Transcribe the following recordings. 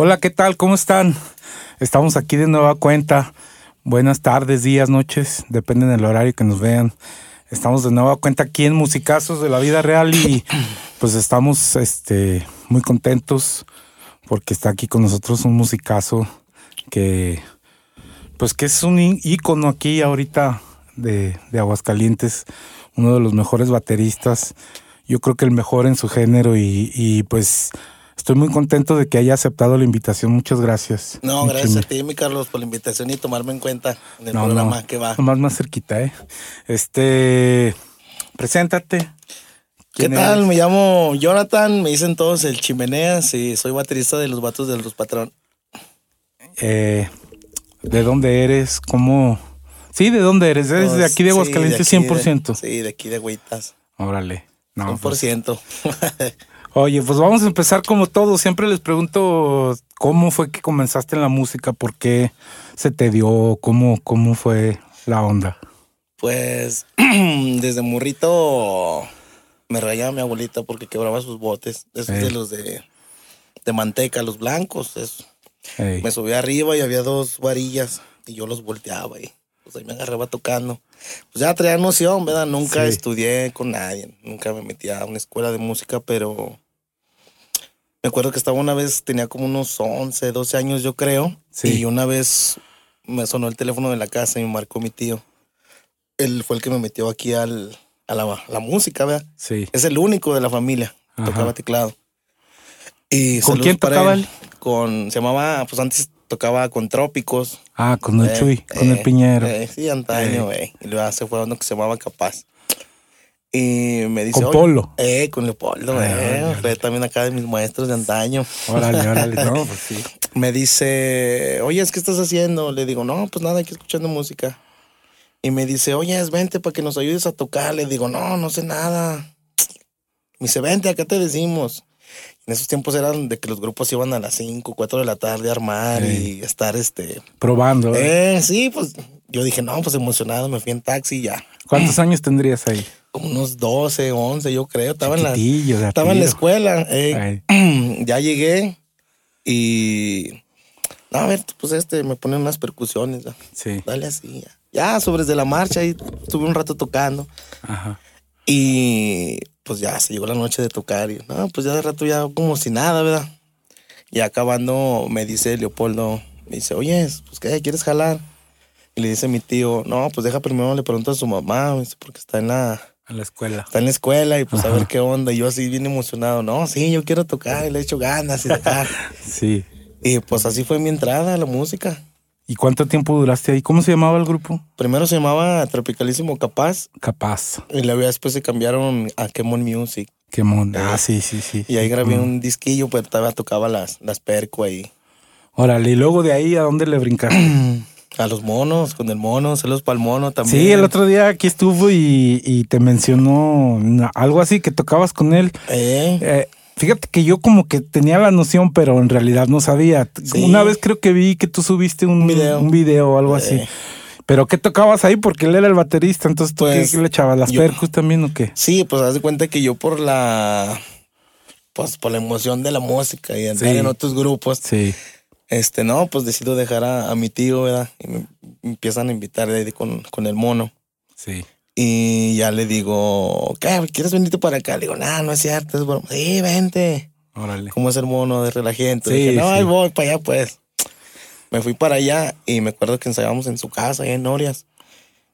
Hola, ¿qué tal? ¿Cómo están? Estamos aquí de nueva cuenta. Buenas tardes, días, noches, depende del horario que nos vean. Estamos de nueva cuenta aquí en Musicazos de la Vida Real y pues estamos este, muy contentos porque está aquí con nosotros un musicazo que pues que es un ícono aquí ahorita de, de Aguascalientes, uno de los mejores bateristas, yo creo que el mejor en su género y, y pues Estoy muy contento de que haya aceptado la invitación. Muchas gracias. No, gracias a ti, mi Carlos, por la invitación y tomarme en cuenta en el programa que va. Más más cerquita, ¿eh? Este, preséntate. ¿Qué tal? Me llamo Jonathan, me dicen todos el Chimeneas y soy baterista de los Vatos de los Patrón. Eh, ¿De dónde eres? ¿Cómo? Sí, ¿de dónde eres? ¿Eres de aquí de Aguascalientes 100%? sí, de aquí de Huitas. Órale. No, 100%. Oye, pues vamos a empezar como todo. Siempre les pregunto cómo fue que comenzaste en la música, por qué se te dio, cómo, cómo fue la onda. Pues desde morrito me rayaba mi abuelita porque quebraba sus botes, esos de los de, manteca, los blancos. Eso. Me subía arriba y había dos varillas y yo los volteaba y pues ahí me agarraba tocando. Pues ya traía noción, ¿verdad? Nunca estudié con nadie, nunca me metí a una escuela de música, pero me acuerdo que estaba una vez, tenía como unos 11, 12 años yo creo, y una vez me sonó el teléfono de la casa y me marcó mi tío. Él fue el que me metió aquí al, a la, música, ¿verdad? Sí. Es el único de la familia, tocaba teclado. Y ¿Con quién tocaba él? Con, se llamaba, pues antes tocaba con Trópicos. Ah, con el eh, Chuy, con el eh, Piñero. Eh, sí, antaño, güey. Y luego se fue uno que se llamaba Capaz. Y me dice. Con Polo. Eh, con Leopoldo, ah, Fue también acá de mis maestros de antaño. Órale, órale, no, pues sí. Me dice, oye, ¿qué estás haciendo? Le digo, no, pues nada, aquí escuchando música. Y me dice, oye, vente para que nos ayudes a tocar. Le digo, no, no sé nada. Me dice, vente, acá te decimos. En esos tiempos eran de que los grupos iban a las 5, 4 de la tarde a armar y estar este. Probando. Eh, sí, pues yo dije, no, pues emocionado, me fui en taxi y ya. ¿Cuántos años tendrías ahí? Como unos 12, 11, yo creo. Estaba, en la, estaba en la escuela. Eh, ya llegué y. No, a ver, pues este, me ponen unas percusiones. Sí. Dale así. Ya, ya sobres de la marcha y estuve un rato tocando. Ajá. Y pues ya se llegó la noche de tocar y no, pues ya de rato ya como si nada, ¿verdad? Y acabando me dice Leopoldo, me dice, oye, pues qué, ¿quieres jalar? Y le dice mi tío, no, pues deja primero, le pregunto a su mamá, porque está en la... En la escuela. Está en la escuela y pues a ver qué onda. Y yo así bien emocionado, no, sí, yo quiero tocar y le he hecho ganas y tocar. sí. Y pues así fue mi entrada a la música. ¿Y cuánto tiempo duraste ahí? ¿Cómo se llamaba el grupo? Primero se llamaba Tropicalísimo Capaz. Capaz. Y luego después se cambiaron a Kemon Music. Kemon, ah, sí, sí, sí. Y ahí grabé un disquillo, pues todavía tocaba las, las perco ahí. Órale, y luego de ahí, ¿a dónde le brincaste? a los monos, con el mono, celos para el mono también. Sí, el otro día aquí estuvo y, y te mencionó algo así que tocabas con él. ¿Eh? eh Fíjate que yo como que tenía la noción, pero en realidad no sabía. Una vez creo que vi que tú subiste un video, un video o algo así. Pero ¿qué tocabas ahí? Porque él era el baterista, entonces tú qué, pues, le echabas las percus también o qué? Sí, pues haz de cuenta que yo por la pues por la emoción de la música y entrar en otros grupos. Sí. Este, no, pues decido dejar a, mi tío, ¿verdad? Y me, empiezan a invitar de ahí con, con el mono. Sí. Y ya le digo, ¿qué? ¿Quieres venirte para acá? Le digo, no, no es cierto. Es. Sí, vente. Órale. Como es el mono de relajento. Sí, dije, no, ahí voy para allá, pues. Me fui para allá y me acuerdo que ensayábamos en su casa, allá en Norias.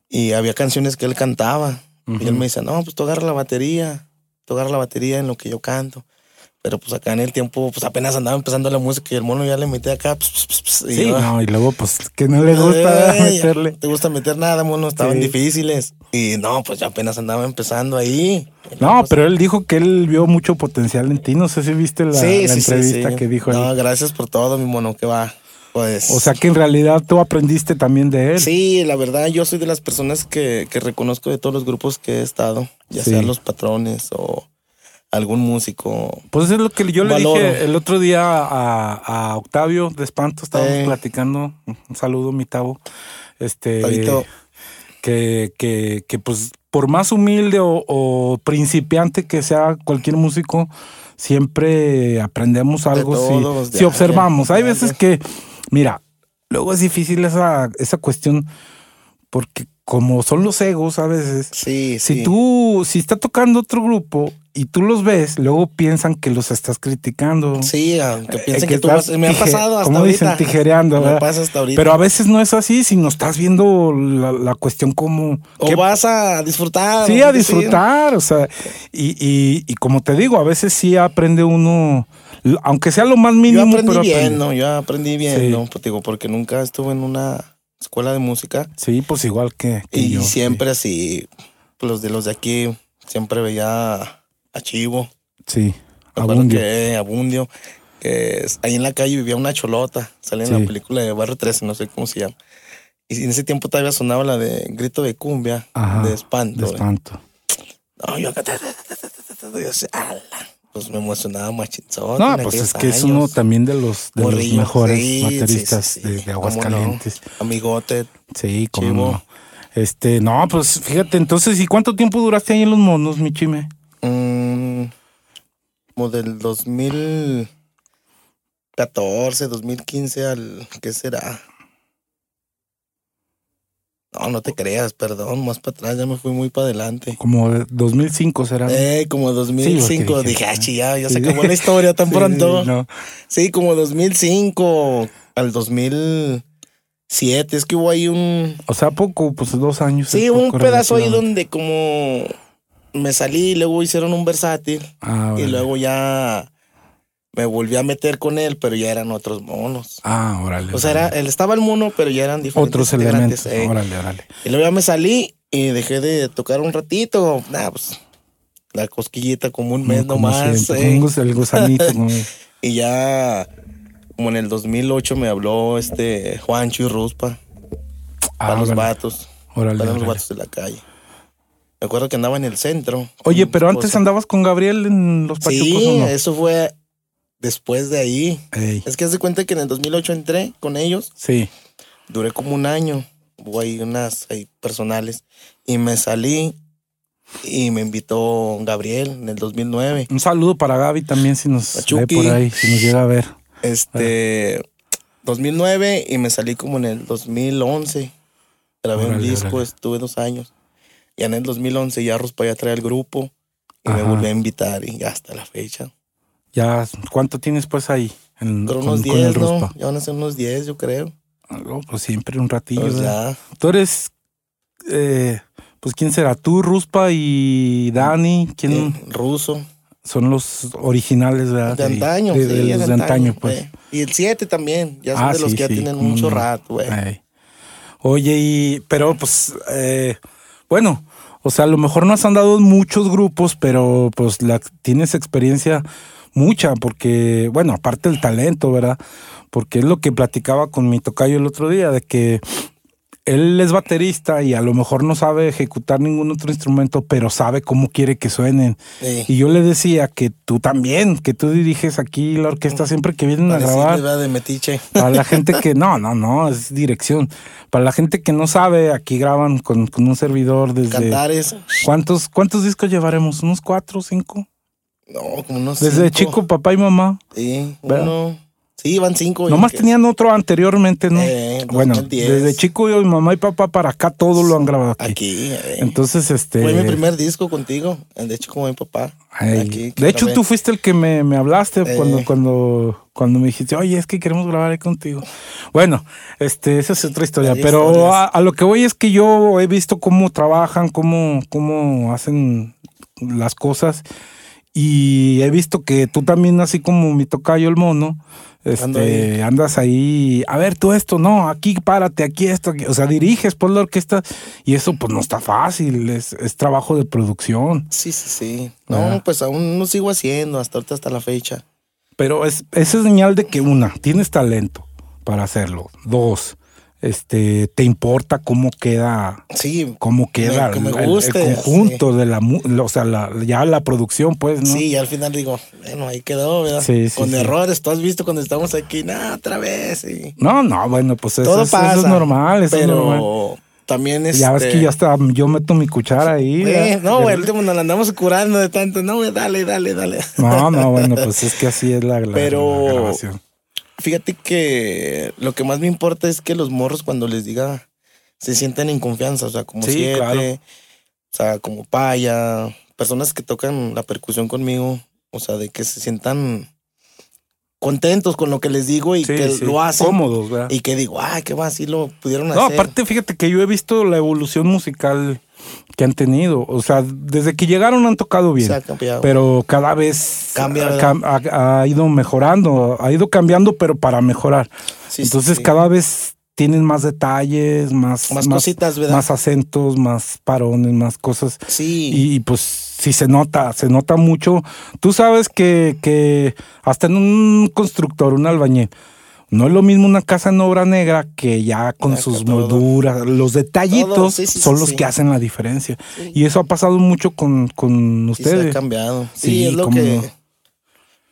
Y había canciones que él cantaba. Y él me dice, no, pues tú agarra la batería. Tú agarra la batería en lo que yo canto. Pero pues acá en el tiempo, pues apenas andaba empezando la música y el mono ya le metía acá. y sí, no, y luego pues que no le gusta meterle. Te gusta meter nada, mono, estaban difíciles. Y no, pues ya apenas andaba empezando ahí. No, pues, pero él dijo que él vio mucho potencial en ti. No sé si viste la, entrevista que dijo No, gracias por todo, mi mono, que va. Pues, o sea que en realidad tú aprendiste también de él. Sí, la verdad, yo soy de las personas que, que reconozco de todos los grupos que he estado, ya sean los patrones o algún músico. Pues es lo que yo le dije el otro día a, Octavio de Espanto, estábamos platicando, un saludo mi Tavo, este, que, que, que pues por más humilde o, principiante que sea cualquier músico, siempre aprendemos algo si, si observamos. Hay veces que, mira, luego es difícil esa, esa cuestión porque como son los egos a veces, sí, si tú, si está tocando otro grupo y tú los ves, luego piensan que los estás criticando. Sí, aunque piensen que, tú vas, me ha pasado hasta como dicen, tijereando. Me pasa hasta ahorita. Pero a veces no es así, sino estás viendo la, cuestión como... O vas a disfrutar. Sí, a disfrutar, o sea, y, y, y, como te digo, a veces sí aprende uno, aunque sea lo más mínimo. Yo aprendí bien, ¿no? Yo aprendí bien, ¿no? Pues digo, porque nunca estuve en una escuela de música. Sí, pues igual que, y siempre así, los de los de aquí, siempre veía a Chivo. Sí. Abundio. Que, Abundio. Que ahí en la calle vivía una cholota. Sale en la película de Barrio 13, no sé cómo se llama. Y en ese tiempo todavía sonaba la de Grito de Cumbia, de espanto. De espanto. No, yo acá. Pues me emocionaba machinzón. No, pues es que es uno también de los, de los mejores bateristas de, Aguascalientes. Amigote. Sí, como no. Este, no, pues fíjate, entonces, ¿y cuánto tiempo duraste ahí en los monos, mi chime? Mm, como del 2014, 2015 al, ¿qué será? No, no te creas, perdón, más para atrás, ya me fui muy para adelante. Como 2005 será. Eh, como 2005, dije, ah, ya, ya se acabó la historia tan pronto. Sí, como 2005 al 2007, es que hubo ahí un... O sea, poco, pues dos años. Sí, un pedazo ahí donde como me salí y luego hicieron un versátil. Ah, y luego ya me volví a meter con él, pero ya eran otros monos. Ah, órale. O sea, era, él estaba el mono, pero ya eran diferentes. Otros elementos. Eh. Órale, órale. Y luego ya me salí y dejé de tocar un ratito. Nada, pues la cosquillita como un mes nomás. Eh. el gusanito. y ya, como en el 2008 me habló este Juancho y Ruspa. Ah, para los vatos. Órale, para los vatos de la calle. Me acuerdo que andaba en el centro. Oye, pero antes andabas con Gabriel en los Pachucos. Sí, eso fue después de ahí. Es que hace cuenta que en el 2008 entré con ellos. Sí. Duré como un año. Hubo ahí unas personales. Y me salí y me invitó Gabriel en el 2009. Un saludo para Gaby también si nos ve por ahí, si nos llega a ver. Este, 2009 y me salí como en el 2011. Grabé un disco, estuve dos años. Y en el 2011 ya Ruspa ya trae el grupo y me volvió a invitar y ya hasta la fecha. Ya, ¿cuánto tienes pues ahí? En, con, unos 10, ¿no? Ya van a ser unos 10, yo creo. No, pues siempre un ratillo. Pues ya. Tú eres, eh, pues ¿quién será? ¿Tú, Ruspa y Dani? ¿Quién? Eh, ruso. Son los originales, ¿verdad? De antaño, de, sí, de, antaño, pues. Eh. Y el 7 también, ya son ah, de los que ya tienen mucho rato, güey. Oye, y, pero pues, eh, bueno, o sea, a lo mejor no has andado en muchos grupos, pero pues la, tienes experiencia mucha, porque, bueno, aparte del talento, ¿verdad? Porque es lo que platicaba con mi tocayo el otro día, de que él es baterista y a lo mejor no sabe ejecutar ningún otro instrumento, pero sabe cómo quiere que suenen. Y yo le decía que tú también, que tú diriges aquí la orquesta siempre que vienen a grabar. de metiche. Para la gente que no, no, no, es dirección. Para la gente que no sabe, aquí graban con, un servidor desde. Cantares. ¿Cuántos, cuántos discos llevaremos? ¿Unos cuatro cinco? No, como unos. Desde chico, papá y mamá. Sí, uno. Sí, iban cinco. Nomás tenían otro anteriormente, ¿no? Eh, bueno, desde chico yo, mi mamá y papá para acá todo lo han grabado aquí. Aquí. Eh. Entonces, este. Fue mi primer disco contigo, de hecho, como mi papá. de hecho, tú fuiste el que me, hablaste eh. cuando, cuando, cuando me dijiste, oye, es que queremos grabar ahí contigo. Bueno, este, esa es otra historia. pero a, lo que voy es que yo he visto cómo trabajan, cómo, cómo hacen las cosas. Y he visto que tú también, así como mi tocayo el mono, este, andas ahí, a ver, tú esto, no, aquí párate, aquí esto, o sea, diriges por la orquesta y eso pues no está fácil, es, trabajo de producción. Sí, sí, sí. No, pues aún no sigo haciendo hasta ahorita, hasta la fecha. Pero es, esa es señal de que una, tienes talento para hacerlo. Dos, este, te importa cómo queda, sí, cómo queda el, conjunto de la, o sea, la, ya la producción, pues, ¿no? Sí, y al final digo, bueno, ahí quedó, ¿verdad? Sí, sí, Con errores, tú has visto cuando estamos aquí, nada, otra vez. No, no, bueno, pues eso, es normal, eso pero, es normal. también es. Ya ves que ya está, yo meto mi cuchara ahí. eh, no, güey, el último nos la andamos curando de tanto. No, güey, dale, dale, dale. No, no, bueno, pues es que así es la, la- Pero- la grabación. Fíjate que lo que más me importa es que los morros cuando les diga se sientan en confianza, o sea, como Sí, siete, claro. o sea, como paya, personas que tocan la percusión conmigo, o sea, de que se sientan contentos con lo que les digo y Sí, que sí, lo hacen Cómodos, ¿verdad? y que digo, ay, qué va, así lo pudieron No, hacer. aparte, fíjate que yo he visto la evolución musical que han tenido. O sea, desde que llegaron han tocado bien. Se ha cambiado. Pero cada vez Cambia, ha, ido mejorando, ha ido cambiando, pero para mejorar. Sí, Entonces sí. cada vez tienen más detalles, más, Más cositas, ¿verdad? Más acentos, más parones, más cosas. Sí, Y, y, pues sí se nota, se nota mucho. Tú sabes que, que hasta en un constructor, un albañil, no es lo mismo una casa en obra negra que ya con sus todo. molduras, los detallitos Todo, sí, sí, son sí, los que hacen la diferencia. Y eso ha pasado mucho con, con sí se ha ustedes. cambiado. Sí, es lo que... no.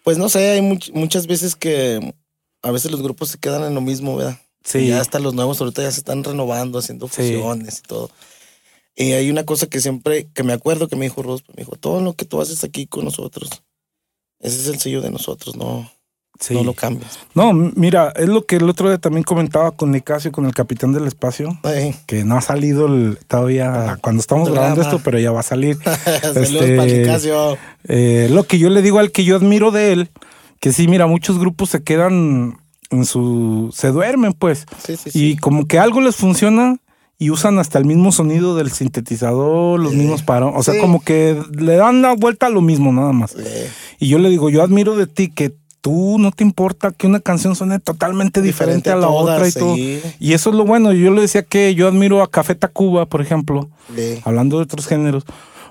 Pues no sé, hay much- muchas veces que a veces los grupos se quedan en lo mismo, ¿verdad? Sí. Y ya hasta los nuevos ahorita ya se están renovando, haciendo fusiones y todo. Y hay una cosa que siempre, que me acuerdo que me dijo Ros, me dijo, todo lo que tú haces aquí con nosotros, ese es el sello de nosotros, no, Sí. no lo cambias. No, mira, es lo que el otro día también comentaba con Nicasio, con el capitán del espacio, que no ha salido el- todavía cuando estamos grabando esto, pero ya va a salir. Saludos Este, para Nicasio. Eh, lo que yo le digo al que yo admiro de él, que sí, mira, muchos grupos se quedan en su... se duermen, pues. Sí, sí, Y como que algo les funciona y usan hasta el mismo sonido del sintetizador, los Sí. mismos paros. O sea, Sí. como que le dan la vuelta a lo mismo, nada más. Y yo le digo, yo admiro de ti que tú no te importa que una canción suene totalmente diferente, Diferente a la todas, otra y todo. Y eso es lo bueno. Yo le decía que yo admiro a Café Tacuba, por ejemplo, eh, hablando de otros géneros,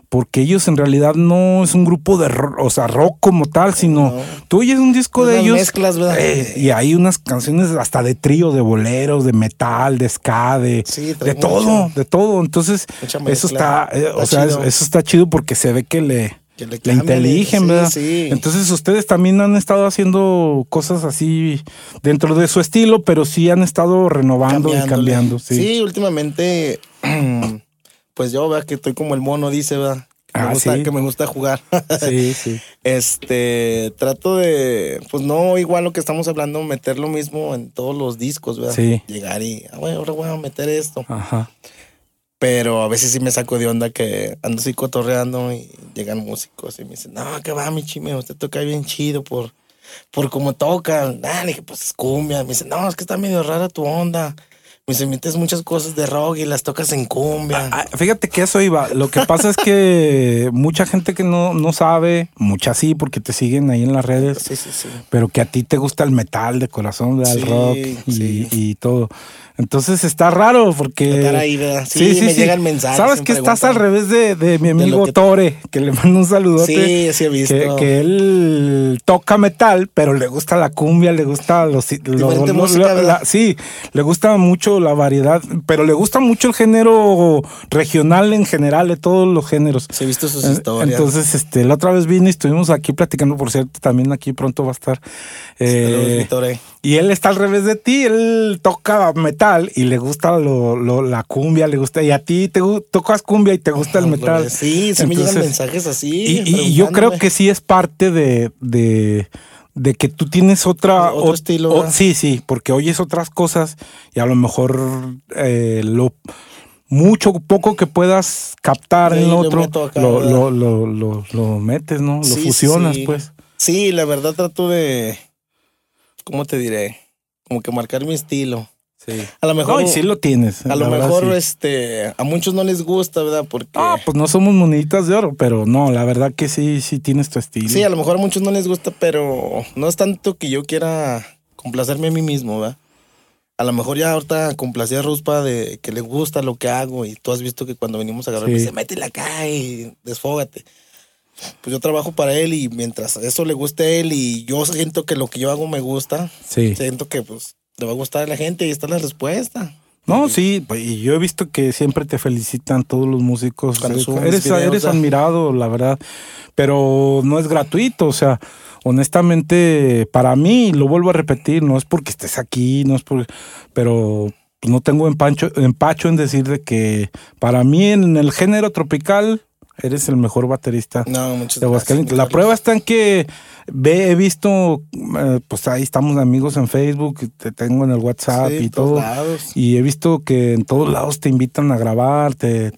porque ellos en realidad no es un grupo de rock, o sea, rock como tal, sino No. tú oyes un disco de ellos mezclas, ¿verdad? eh, y hay unas canciones hasta de trío, de boleros, de metal, de ska, de, Sí, de todo, mucho. de todo. Entonces, eso mezcla. está, eh, o Está sea, eso está chido porque se ve que le, que le inteligen, sí, ¿verdad? Sí. Entonces ustedes también han estado haciendo cosas así dentro de su estilo, pero sí han estado renovando y cambiando. Sí. Sí, últimamente, pues yo, vea que estoy como el mono, dice, ¿verdad? Que, me Ah, gusta, sí. que me gusta jugar. Sí, sí. Este, trato de, pues no igual lo que estamos hablando, meter lo mismo en todos los discos, ¿verdad? Sí. Llegar y, ah, bueno, ahora voy a meter esto. Ajá. Pero a veces sí me saco de onda que ando así cotorreando y llegan músicos y me dicen, no, que va, mi chime, usted toca bien chido por, por cómo toca. Ah, le dije, pues es cumbia. Me dicen, no, es que está medio rara tu onda. Me dicen, metes muchas cosas de rock y las tocas en cumbia. Ah, Fíjate que eso iba. Lo que pasa es que mucha gente que no, no sabe, mucha sí, porque te siguen ahí en las redes, sí, sí, sí. pero que a ti te gusta el metal de corazón, el rock y, sí. y todo. Entonces está raro porque. Ahí, ¿verdad? Sí, me llegan mensajes, Sabes que estás al revés de, de mi amigo Tore, que le mando un saludote. Sí, sí he visto. Que, que él toca metal, pero le gusta la cumbia, le gusta los, sí, le gusta mucho la variedad, pero le gusta mucho el género regional en general, de todos los géneros. Sí, he visto sus historias. Entonces, este, la otra vez vine y estuvimos aquí platicando, por cierto, también aquí pronto va a estar. Saludos, eh, eh. y él está al revés de ti, él toca metal y le gusta lo, lo- la cumbia, le gusta, y a ti te tocas cumbia y te gusta el Al metal. Sí, sí me llegan mensajes así. y, yo creo que sí es parte de, de, de que tú tienes otra... Otro o- estilo, sí, sí, porque oyes otras cosas y a lo mejor eh, lo mucho poco que puedas captar Sí, en otro, acá, lo, lo, lo, lo- lo metes, ¿no? Lo Sí, fusionas, sí. pues. Sí, la verdad trato de. ¿Cómo te diré? Como que marcar mi estilo. Sí. A lo mejor. No, y sí lo tienes. a lo verdad, mejor, sí. este. A muchos no les gusta, ¿verdad? Porque. Ah, pues no somos moneditas de oro, pero no, la verdad que sí, sí tienes tu estilo. sí, a lo mejor a muchos no les gusta, pero no es tanto que yo quiera complacerme a mí mismo, ¿verdad? A lo mejor ya ahorita complací a Ruspa de que le gusta lo que hago y tú has visto que cuando venimos a grabar Sí. me dice, métela acá y desfógate. Pues yo trabajo para él y mientras eso le guste a él y yo siento que lo que yo hago me gusta, Sí. siento que pues le va a gustar a la gente y está la respuesta. No, sí, pues, y yo he visto que siempre te felicitan todos los músicos. Eh, eres, videos, eres admirado, la verdad. Pero no es gratuito, o sea, honestamente, para mí, lo vuelvo a repetir, no es porque estés aquí, no es por, pero no tengo empacho, empacho en decir de que para mí en el género tropical eres el mejor baterista no, de Aguascalientes. La prueba está en que ve, he visto, eh, pues ahí estamos amigos en Facebook, te tengo en el WhatsApp y todo. Y he visto que en todos lados te invitan a grabar, te,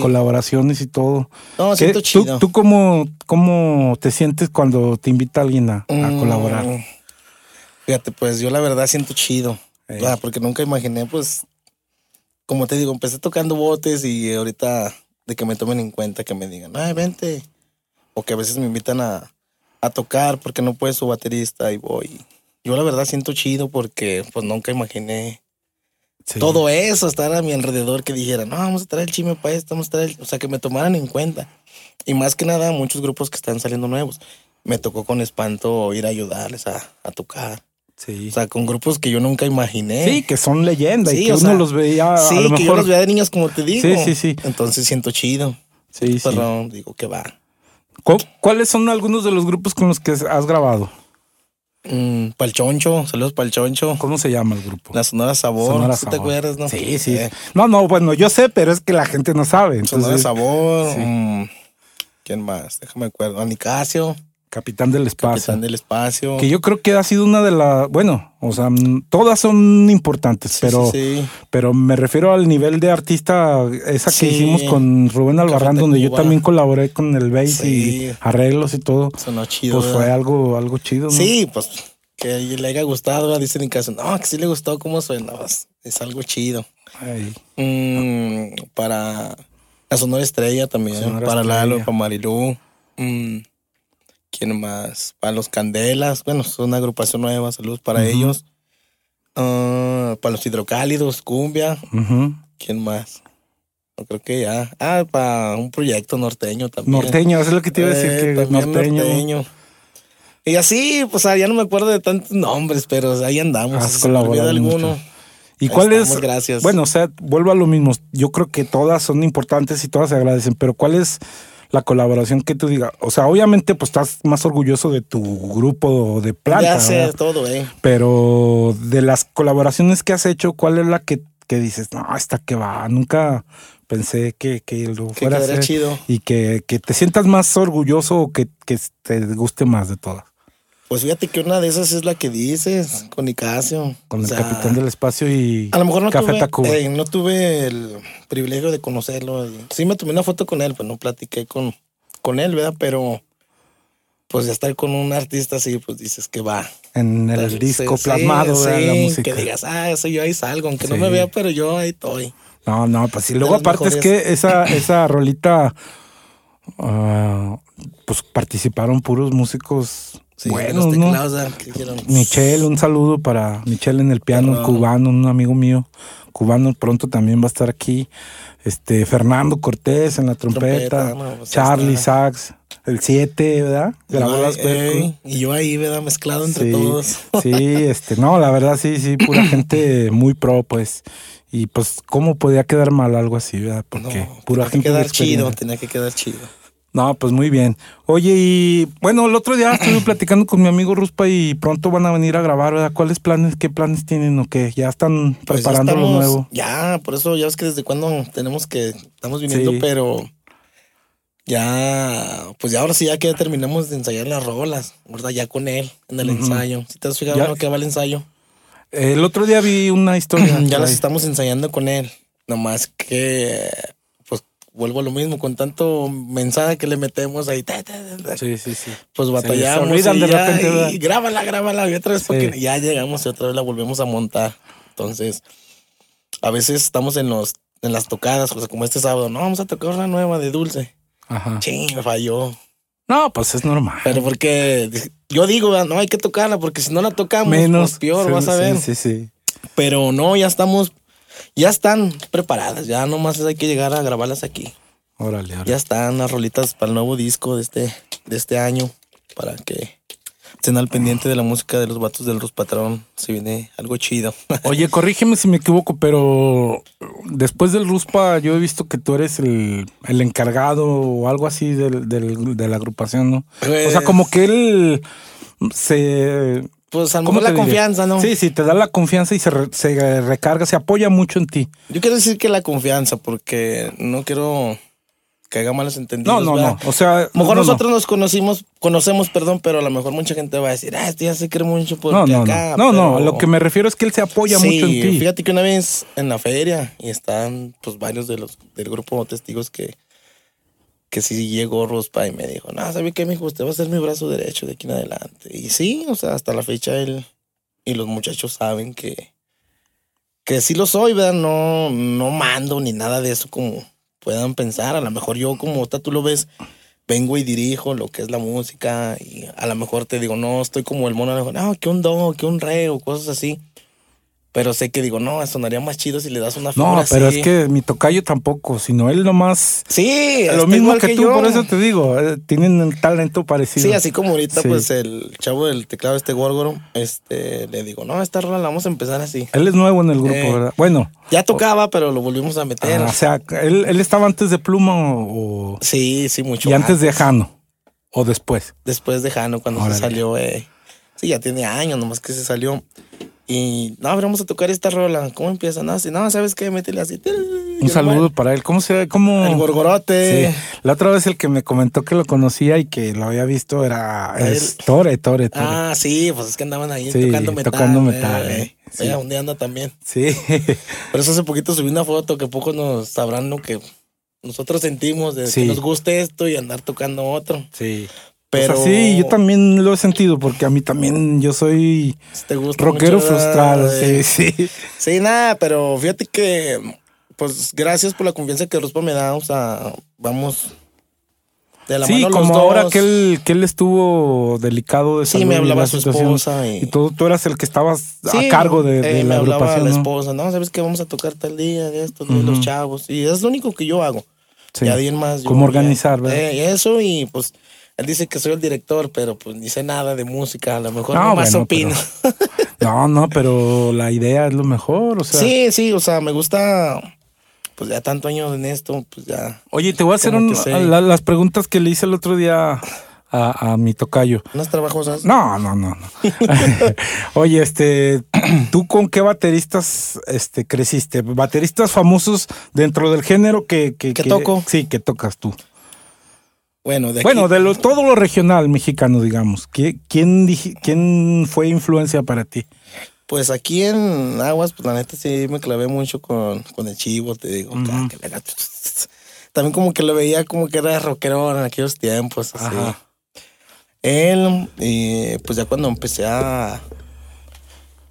colaboraciones y todo. No, siento chido. ¿Tú, cómo, cómo te sientes cuando te invita alguien a, mm, colaborar? Fíjate, pues yo la verdad siento chido. porque nunca imaginé, pues, como te digo, empecé tocando botes y ahorita de que me tomen en cuenta, que me digan, ay, vente. O que a veces me invitan a, tocar porque no puede su baterista y voy. Yo la verdad siento chido porque pues nunca imaginé todo eso, estar a mi alrededor que dijeran, no, vamos a traer el chime para esto, vamos a traer, o sea, que me tomaran en cuenta. Y más que nada, muchos grupos que están saliendo nuevos. Me tocó con espanto ir a ayudarles a, tocar. Sí. O sea, con grupos que yo nunca imaginé. Sí, que son leyendas y que uno los veía. Sí, a lo que yo los veía de niños, como te digo. Sí, sí, sí. Entonces siento chido. Sí, Perdón, digo que va. ¿Cuáles son algunos de los grupos con los que has grabado? Mm, Palchoncho, saludos Palchoncho. ¿Cómo se llama el grupo? La Sonora Sabor. Sonora te acuerdas, no? Sí, sí. Eh. No, no, bueno, yo sé, pero es que la gente no sabe. Sonora Sabor. Mm, ¿Quién más? Déjame acuerdo. Anicasio. Capitán del Espacio. Capitán del Espacio. Que yo creo que ha sido una de las, bueno, o sea, todas son importantes, pero, pero me refiero al nivel de artista, esa que hicimos con Rubén Albarrán, donde yo también colaboré con el bass y arreglos y todo. Sonó chido. Pues fue algo, algo chido. ¿no? Sí, pues que le haya gustado, dicen en casa, no, que sí le gustó cómo suena, pues, es algo chido. Mm, para la Sonora Estrella también, para Lalo, para Marilú. Mm, ¿Quién más? Para los Candelas. Bueno, es una agrupación nueva. Saludos para ellos. Ah, para los hidrocálidos, Cumbia. ¿Quién más? No creo que ya. Ah, para un proyecto norteño también. Norteño, eso es lo que te iba a decir. Eh, que norteño. Y así, pues ah, ya no me acuerdo de tantos nombres, pero ahí andamos. Has colaborado alguno. ¿Y cuál es? Gracias. Bueno, o sea, vuelvo a lo mismo. Yo creo que todas son importantes y todas se agradecen, pero ¿cuál es la colaboración que tú digas. O sea, obviamente, pues estás más orgulloso de tu grupo de planta. Ya sé todo, eh. Pero de las colaboraciones que has hecho, ¿cuál es la que, que dices, no, esta que va? Nunca pensé que, que lo fuera a chido. Y que, que, te sientas más orgulloso o que, que te guste más de todas. Pues fíjate que una de esas es la que dices, con Nicasio. Con el capitán del espacio y a lo mejor no tuve, eh, no tuve el privilegio de conocerlo. Sí me tomé una foto con él, pues no platiqué con, con él, ¿verdad? Pero pues estar con un artista así, pues dices que va. En el disco plasmado, sí, la música. Que digas, ah, eso yo ahí salgo, aunque no me vea, pero yo ahí estoy. No, no, pues sí. Luego aparte es que esa, esa rolita, uh, pues participaron puros músicos bueno, ¿no? Michelle, un saludo para Michelle en el piano, cubano, un amigo mío cubano, pronto también va a estar aquí. Este, Fernando Cortés en la trompeta, pues Charlie Sax, el 7, ¿verdad? Grabó las Y yo ahí, ¿verdad? Mezclado entre todos. sí, este, no, la verdad sí, sí, pura gente muy pro, pues. Y pues, ¿cómo podía quedar mal algo así, verdad? Porque pura gente. Tenía que quedar chido, tenía que quedar chido. No, pues muy bien. Oye, y bueno, el otro día estuve platicando con mi amigo Ruspa y pronto van a venir a grabar, ¿verdad? ¿Cuáles planes, qué planes tienen o qué? ¿Ya están pues preparando lo nuevo? Ya, por eso ya ves que desde cuando tenemos que, estamos viniendo, pero ya, pues ya ahora sí ya que terminamos de ensayar las rolas, ¿verdad? Ya con él, en el ensayo. Si te has fijado en lo que va el ensayo. El otro día vi una historia. ya las estamos ensayando con él. Nomás que vuelvo a lo mismo, con tanto mensaje que le metemos ahí. sí, sí, sí. Pues batallamos. y, de repente, y grábala, grábala. Y otra vez porque ya llegamos y otra vez la volvemos a montar. Entonces, a veces estamos en los en las tocadas, o sea, como este sábado, no, vamos a tocar una nueva de dulce. Ajá. Ching, me falló. No, pues es normal. Pero porque yo digo, no hay que tocarla, porque si no la tocamos, Menos, pues peor, vas a ver. Sí, sí, sí. Pero no, ya estamos ya están preparadas, ya nomás hay que llegar a grabarlas aquí. Órale, órale. Ya están las rolitas para el nuevo disco de este, de este año, para que estén al pendiente de la música de los vatos del Rus Patrón. Se viene algo chido. Oye, corrígeme si me equivoco, pero después del Ruspa yo he visto que tú eres el, encargado o algo así de la agrupación, ¿no? o sea, pues como que él se pues a lo mejor la confianza, ¿no? Sí, sí, te da la confianza y se, se recarga, se apoya mucho en ti. Yo quiero decir que la confianza, porque no quiero que haga malos entendidos. No, no, no. O sea, a lo mejor nosotros nos conocimos, conocemos, perdón, pero a lo mejor mucha gente va a decir, ah, este ya se cree mucho por no, no, acá. No, no, lo que me refiero es que él se apoya mucho en ti. Fíjate que una vez en la feria y están pues varios de los del grupo testigos que que sí llegó Rospa y me dijo, no, ¿sabe qué, mijo? Usted va a ser mi brazo derecho de aquí en adelante. Y sí, o sea, hasta la fecha él y los muchachos saben que que sí lo soy, ¿verdad? No, no mando ni nada de eso como puedan pensar. A lo mejor yo, como está, tú lo ves, vengo y dirijo lo que es la música y a lo mejor te digo, no, estoy como el mono, no, que un do, que un re o cosas así. Pero sé que digo, no, sonaría más chido si le das una figura No, pero es que mi tocayo tampoco, sino él nomás. Sí, lo mismo que, tú, por eso te digo, eh, tienen un talento parecido. Sí, así como ahorita, pues el chavo del teclado, este Gorgoro, este, le digo, no, esta rola la vamos a empezar así. Él es nuevo en el grupo, eh, ¿verdad? Bueno. Ya tocaba, pero lo volvimos a meter. Ah, o sea, ¿él, ¿él, estaba antes de Pluma o. Sí, sí, mucho. Y antes de Jano. ¿O después? Después de Jano, cuando se salió, eh. Sí, ya tiene años, nomás que se salió. Y no, vamos a tocar esta rola. ¿Cómo empieza? No, si no, ¿sabes qué? Métele así. Un saludo para él. ¿Cómo se ve? ¿Cómo? El gorgorote. Sí. La otra vez el que me comentó que lo conocía y que lo había visto era es Tore, Tore, Tore. Ah, sí, pues es que andaban ahí tocando metal. Tocando metal, eh. eh. Sí. un día anda también. Sí. Por eso hace poquito subí una foto que pocos nos sabrán lo que nosotros sentimos de que nos guste esto y andar tocando otro. Sí. Pero sí, yo también lo he sentido porque a mí también yo soy rockero frustrado. Sí, sí. Sí, nada, pero fíjate que, pues gracias por la confianza que Ruspa me da. O sea, vamos de la sí, como ahora que él, que él estuvo delicado de Sí, me hablaba su esposa. Y, tú, tú eras el que estabas a cargo de, de eh, me hablaba la esposa, no, sabes que vamos a tocar tal día, de esto, de los chavos. Y es lo único que yo hago. Sí. Y alguien más. Como organizar, ¿verdad? Eh, eso y pues él dice que soy el director, pero pues ni sé nada de música, a lo mejor no, más opino. no, no, pero la idea es lo mejor, o sea. Sí, sí, o sea, me gusta, pues ya tanto años en esto, pues ya. Oye, te voy a hacer las preguntas que le hice el otro día a, mi tocayo. ¿Unas trabajosas? No, no, no, no. Oye, este, ¿tú con qué bateristas este, creciste? Bateristas famosos dentro del género que, que, que toco. Sí, que tocas tú. Bueno, de, bueno, de todo lo regional mexicano, digamos. ¿Quién, ¿Quién fue influencia para ti? Pues aquí en Aguas, pues la neta sí me clavé mucho con, con el chivo, te digo. También como que lo veía como que era rockero en aquellos tiempos. Así. Él, y pues ya cuando empecé a.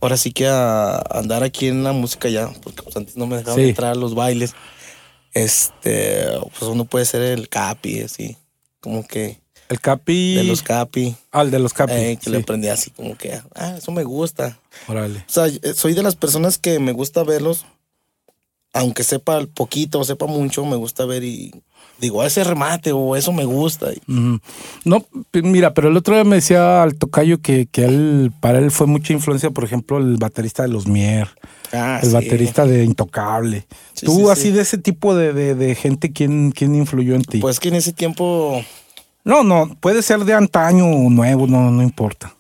Ahora sí que a andar aquí en la música ya, porque pues antes no me dejaban entrar a los bailes. Este, pues uno puede ser el capi, así como que... El Capi. De los Capi. Ah, el de los Capi. Eh, que le aprendí así como que, ah, eso me gusta. Órale. O sea, eh, soy de las personas que me gusta verlos, aunque sepa poquito o sepa mucho, me gusta ver y digo, ese remate o eso me gusta. No, mira, pero el otro día me decía al tocayo que, que él, para él fue mucha influencia, por ejemplo, el baterista de los Mier, ah, el baterista de Intocable. Tú, así de ese tipo de, de, gente, ¿quién, ¿quién influyó en ti? Pues que en ese tiempo. No, no, puede ser de antaño o nuevo, no, no importa.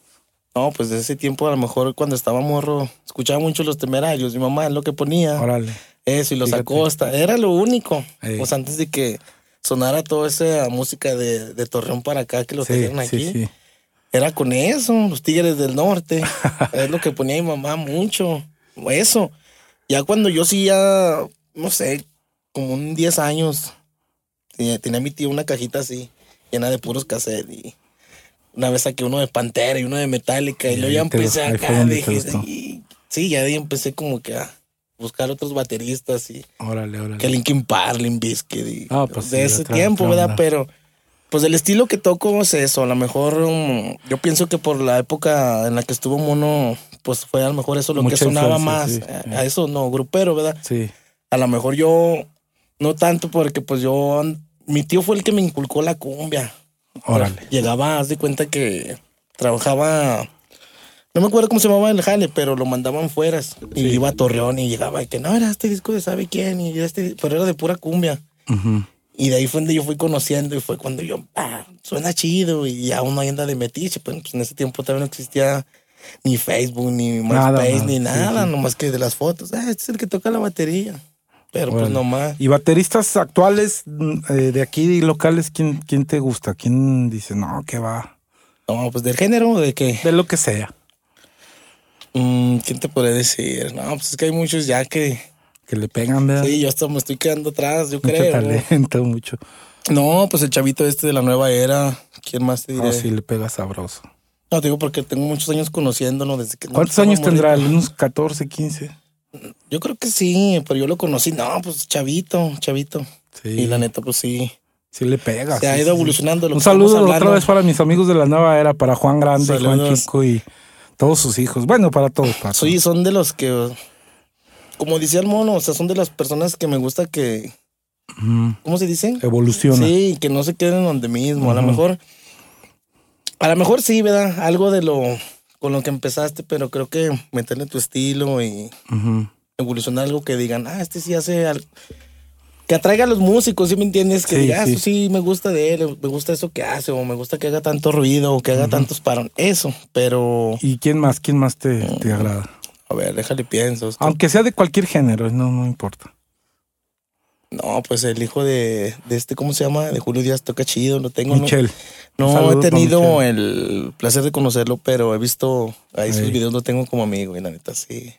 No, pues de ese tiempo, a lo mejor cuando estaba morro, escuchaba mucho los temerarios. Mi mamá es lo que ponía. Órale. Eso y los Acosta. Era lo único. Pues antes de que sonara toda esa música de, de Torreón para acá que lo tenían aquí. Era con eso, los Tigres del Norte. es lo que ponía mi mamá mucho. Eso. Ya cuando yo sí ya, no sé, como un 10 años, tenía, mi tío una cajita así, llena de puros cassettes. Y una vez saqué uno de Pantera y uno de Metallica. Y, luego ya empecé acá, dije, sí, ya ahí empecé como que a buscar otros bateristas y órale, órale. que Linkin Park, Limp Bizkit ah, pues de ese tiempo, ¿verdad? Pero pues el estilo que toco es eso, a lo mejor um, yo pienso que por la época en la que estuvo Mono, pues fue a lo mejor eso lo que sonaba más, a, eso no, grupero, ¿verdad? Sí. A lo mejor yo, no tanto porque pues yo, mi tío fue el que me inculcó la cumbia. Órale. Llegaba, haz de cuenta que trabajaba no me acuerdo cómo se llamaba el jale, pero lo mandaban fuera. Y iba a Torreón y llegaba y que no, era este disco de sabe quién, y este, pero era de pura cumbia. Y de ahí fue donde yo fui conociendo y fue cuando yo, ah, suena chido y aún no hay anda de metiche. Pues, pues, en ese tiempo también no existía ni Facebook, ni MySpace, ni nada, nomás que de las fotos. Ah, este es el que toca la batería. Pero pues nomás. ¿Y bateristas actuales mm, eh, de aquí locales, ¿quién, quién te gusta? ¿Quién dice, no, qué va? No, pues del género, de qué? De lo que sea. Mm, ¿Quién te puede decir? No, pues es que hay muchos ya que. Que le pegan, ¿verdad? Sí, yo hasta me estoy quedando atrás, yo mucho creo. talento, mucho. No, pues el chavito este de la nueva era. ¿Quién más te diré? Ah, sí, le pega sabroso. No, te digo porque tengo muchos años conociéndolo desde que. ¿Cuántos años tendrá? ¿Unos 14, 15? Yo creo que sí, pero yo lo conocí. No, pues chavito, chavito. Sí. Y la neta, pues sí. Sí le pega. Se ha ido evolucionando. Un saludo otra vez para mis amigos de la nueva era, para Juan Grande, Juan Chico y todos sus hijos. Bueno, para todos. Para sí, son de los que, como decía el mono, o sea, son de las personas que me gusta que, ¿cómo se dice? Evoluciona. Sí, que no se queden donde mismo. A lo mejor, a lo mejor sí, ¿verdad? Algo de lo, con lo que empezaste, pero creo que meterle tu estilo y evolucionar algo que digan, ah, este sí hace algo que atraiga a los músicos, ¿sí me entiendes? Que diga, ah, sí. sí. me gusta de él, me gusta eso que hace, o me gusta que haga tanto ruido, o que haga tantos paros. Eso, pero. ¿Y quién más? ¿Quién más te, te agrada? A ver, déjale pienso. Aunque sea de cualquier género, no, no importa. No, pues el hijo de, de este, ¿cómo se llama? De Julio Díaz toca chido, lo tengo. Michelle. No, no he tenido el placer de conocerlo, pero he visto ahí sus videos, lo tengo como amigo, y la neta, sí.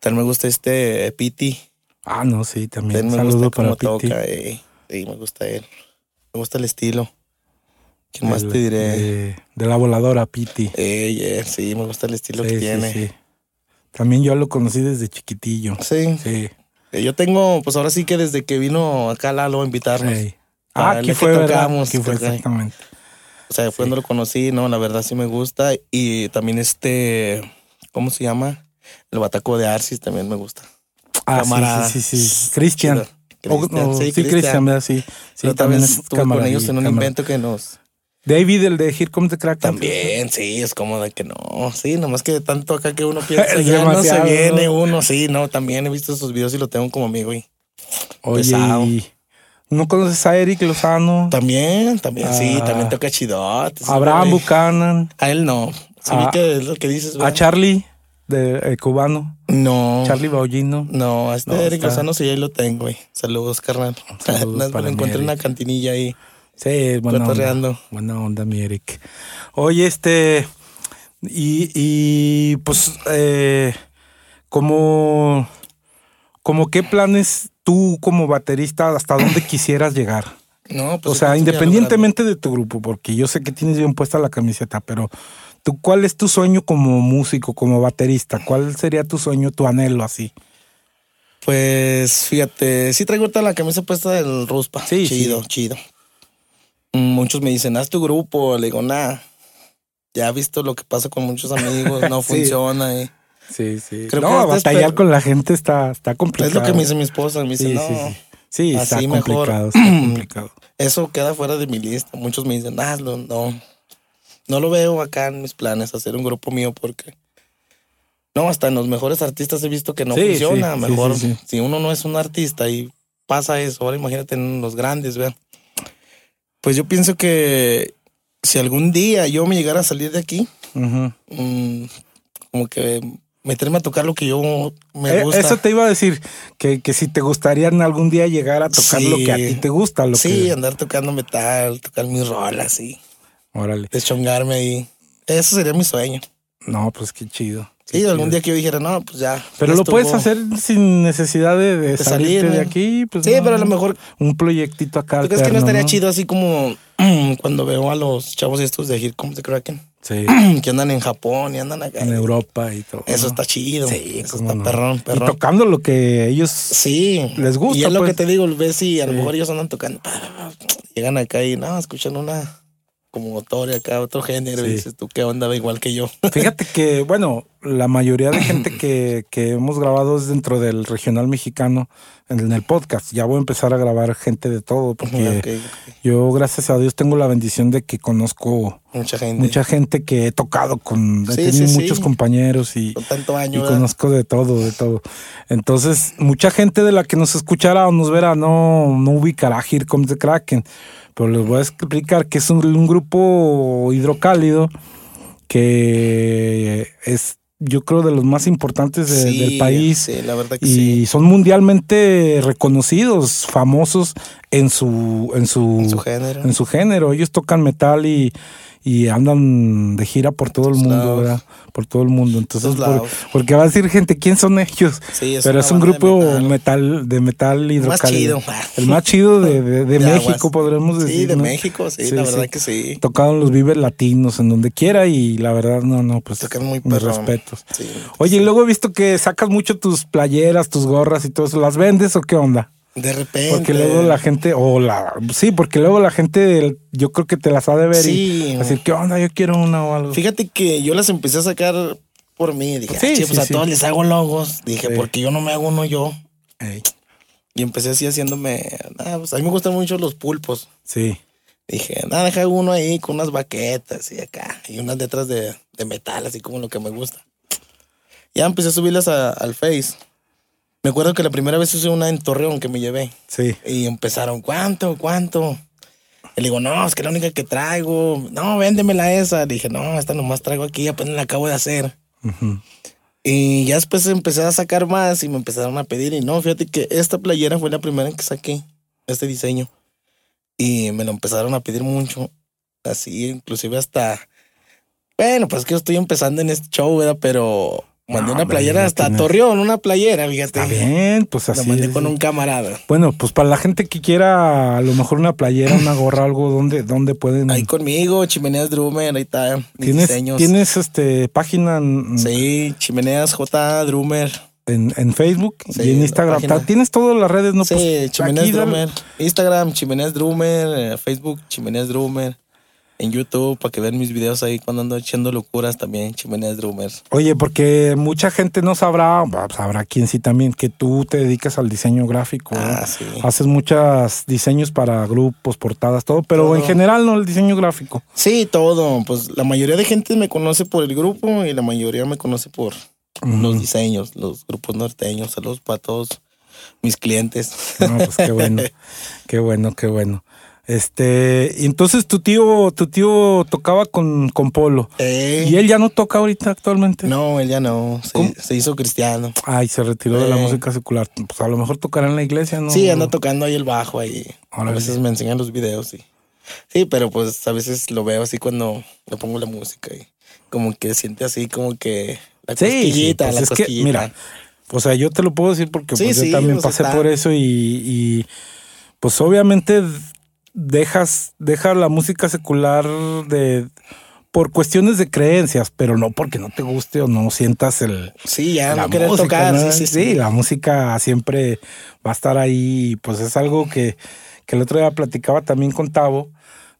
Tal me gusta este Piti. Ah, no, sí, también. Me Saludo gusta cómo toca, eh. Sí, me gusta él. Me gusta el estilo. ¿Qué más te diré? De, de, la voladora, Piti. Eh, sí, me gusta el estilo que tiene. Sí, También yo lo conocí desde chiquitillo. Sí. Sí. Eh, yo tengo, pues ahora sí que desde que vino acá Lalo a invitarnos. Ah, aquí fue, tocamos, aquí fue exactamente. O sea, fue cuando lo conocí, no, la verdad sí me gusta. Y también este, ¿cómo se llama? El bataco de Arcis también me gusta. Ah, camarada. Sí, sí, sí. Cristian. sí, Cristian, sí. Sí, también estuve con ellos en un invento que nos. David, el de Here Comes the Crack. También, sí, es como de que no. Sí, nomás que tanto acá que uno piensa, ya no se viene uno, sí, no, también he visto sus videos y lo tengo como amigo y. Oye, ¿no conoces a Eric Lozano? También, también, sí, ah. también toca chidot. Abraham Buchanan. A él no. Sí, vi que es lo que dices. A Charlie de eh, cubano. No. Charlie Baullino. No, a este no, Eric Lozano sí ahí lo tengo, güey. Saludos, carnal. Saludos para encontré en una cantinilla ahí. Sí, buena onda, buena onda, mi Eric. Oye, este. Y, y pues, eh, como, como qué planes tú como baterista, hasta dónde quisieras llegar? No, pues. O sea, independientemente de tu grupo, porque yo sé que tienes bien puesta la camiseta, pero ¿Tú, ¿Cuál es tu sueño como músico, como baterista? ¿Cuál sería tu sueño, tu anhelo así? Pues fíjate, sí traigo toda la camisa puesta del Ruspa. Sí, chido, chido. Muchos me dicen, haz tu grupo. Le digo, nada. Ya he visto lo que pasa con muchos amigos, no funciona. Y... Sí, sí. Creo no, que batallar con la gente está, está complicado. Es lo que me dice mi esposa. Me dice, no. Sí, sí. está, complicado, está complicado. Eso queda fuera de mi lista. Muchos me dicen, hazlo, no no lo veo acá en mis planes hacer un grupo mío porque no, hasta en los mejores artistas he visto que no funciona. Mejor si uno no es un artista y pasa eso, ahora imagínate en los grandes, vean. Pues yo pienso que si algún día yo me llegara a salir de aquí, mm, como que meterme a tocar lo que yo me eh, gusta. Eso te iba a decir, que, que si te gustaría algún día llegar a tocar lo que a ti te gusta. Lo sí, andar tocando metal, tocar mis rolas, sí. Órale. Deschongarme ahí. Eso sería mi sueño. No, pues qué chido. Sí, algún día que yo dijera, no, pues ya. Pero lo puedes hacer sin necesidad de, de, salir de aquí. Pues sí, pero a lo mejor. Un proyectito acá. ¿Tú crees que no estaría chido así como cuando veo a los chavos estos de Comes the Kraken? Sí. que andan en Japón y andan acá. En Europa y todo. Eso está chido. Sí, eso está perrón, perrón. Y tocando lo que ellos sí. les gusta. Y es lo que pues. te digo, ves si a lo mejor ellos andan tocando. Llegan acá y no, escuchan una como motor y acá otro género. Y dices tú, ¿qué onda? Igual que yo. Fíjate que, bueno, la mayoría de gente que, que hemos grabado es dentro del regional mexicano en el podcast. Ya voy a empezar a grabar gente de todo, porque yo, gracias a Dios, tengo la bendición de que conozco mucha gente, mucha gente que he tocado con, he tenido muchos compañeros y, tanto año, y conozco de todo, de todo. Entonces, mucha gente de la que nos escuchara o nos verá no, no ubicará Here Comes the Kraken pero les voy a explicar que es un, grupo hidrocálido que es yo creo de los más importantes del país sí, la verdad que y son mundialmente reconocidos, famosos en su en su, En su género. en su género. Ellos tocan metal y, y andan de gira por todo el mundo, lados. ¿verdad? Por todo el mundo. Entonces, por- porque va a decir gente, ¿quién son ellos? Sí, es Pero es un banda de grupo metal. de metal hidrocálido. chido. El más chido de, de- México, podremos decir. Sí, de ¿no? México, sí, Sí, la sí. verdad que sí. Tocado en los vives latinos, en donde quiera, y la verdad, no, no, pues Tocan muy mis respetos. Sí. Oye, y luego he visto que sacas mucho tus playeras, tus gorras y todo eso. ¿Las vendes o qué onda? De repente. Porque luego la gente, o la, sí, porque luego la gente, yo creo que te las ha de ver Sí. y decir, ¿qué onda? Yo quiero una o algo. Fíjate que yo las empecé a sacar por mí. Dije, Sí, "Ah, sí, pues a todos les hago logos. Dije, porque yo no me hago uno yo. Ey, Y empecé así haciéndome. ah, pues a mí me gustan mucho los pulpos. sí, Dije, nada, deja uno ahí con unas baquetas y acá. Y unas letras de, de metal, así como lo que me gusta. Ya empecé a subirlas a- al Face. Me acuerdo que la primera vez usé una en Torreón que me llevé. sí. Y empezaron, ¿cuánto? ¿Cuánto? Y le digo, no, es que la única que traigo. No, véndemela esa. Dije, no, esta nomás traigo aquí, apenas la acabo de hacer. Ujú. Y ya después empecé a sacar más y me empezaron a pedir. Y no, fíjate que esta playera fue la primera que saqué, este diseño. Y me lo empezaron a pedir mucho. Así, inclusive hasta. Bueno, pues que yo estoy empezando en este show, ¿verdad? Pero mandé No, una playera hasta Torreón, una playera, fíjate. Está bien, pues La así. mandé es. con un camarada. Bueno, pues para la gente que quiera a lo mejor una playera, una gorra, algo, ¿dónde, dónde pueden? Ahí conmigo, Chimeneas Drummer, ahí está. Mis ¿Tienes, diseños. ¿Tienes este página Sí, Chimeneas J Drummer. en, en Facebook Sí, y en la Instagram? ¿Tienes todas las redes? No, sí, pues, Chimeneas Drummer. Instagram, Chimeneas Drummer. eh, Facebook, Chimeneas Drummer. En YouTube, para que vean mis videos ahí cuando ando echando locuras también, Chimeneas Drummer. Oye, porque mucha gente no sabrá, sabrá quién sí también, que tú te dedicas al diseño gráfico. Ah, ¿no? sí. Haces muchos diseños para grupos, portadas, todo, pero Todo. en general no el diseño gráfico. Sí, todo. Pues la mayoría de gente me conoce por el grupo y la mayoría me conoce por los diseños, los grupos norteños. Saludos para todos mis clientes. No, pues qué bueno, qué bueno, qué bueno. Este, y entonces tu tío, tu tío tocaba con, con Polo. Eh, ¿Y él ya no toca ahorita actualmente? No, él ya no. Se, se hizo cristiano. Ay, se retiró de la Eh. música secular. Pues a lo mejor tocará en la iglesia, ¿no? Sí, anda tocando ahí el bajo ahí. A veces me enseñan los videos y. Sí, pero pues a veces lo veo así cuando le pongo la música y como que siente así como que la Sí, sí, cosquillita, pues la es que, mira, o sea, yo te lo puedo decir porque Sí, pues, sí, yo también pasé por eso y, y, pues obviamente dejas, dejas la música secular de por cuestiones de creencias, pero no porque no te guste o no sientas el sí, ya la no música, tocar. ¿no? Sí, sí, sí. la música siempre va a estar ahí, pues es algo que, que el otro día platicaba también con Tavo,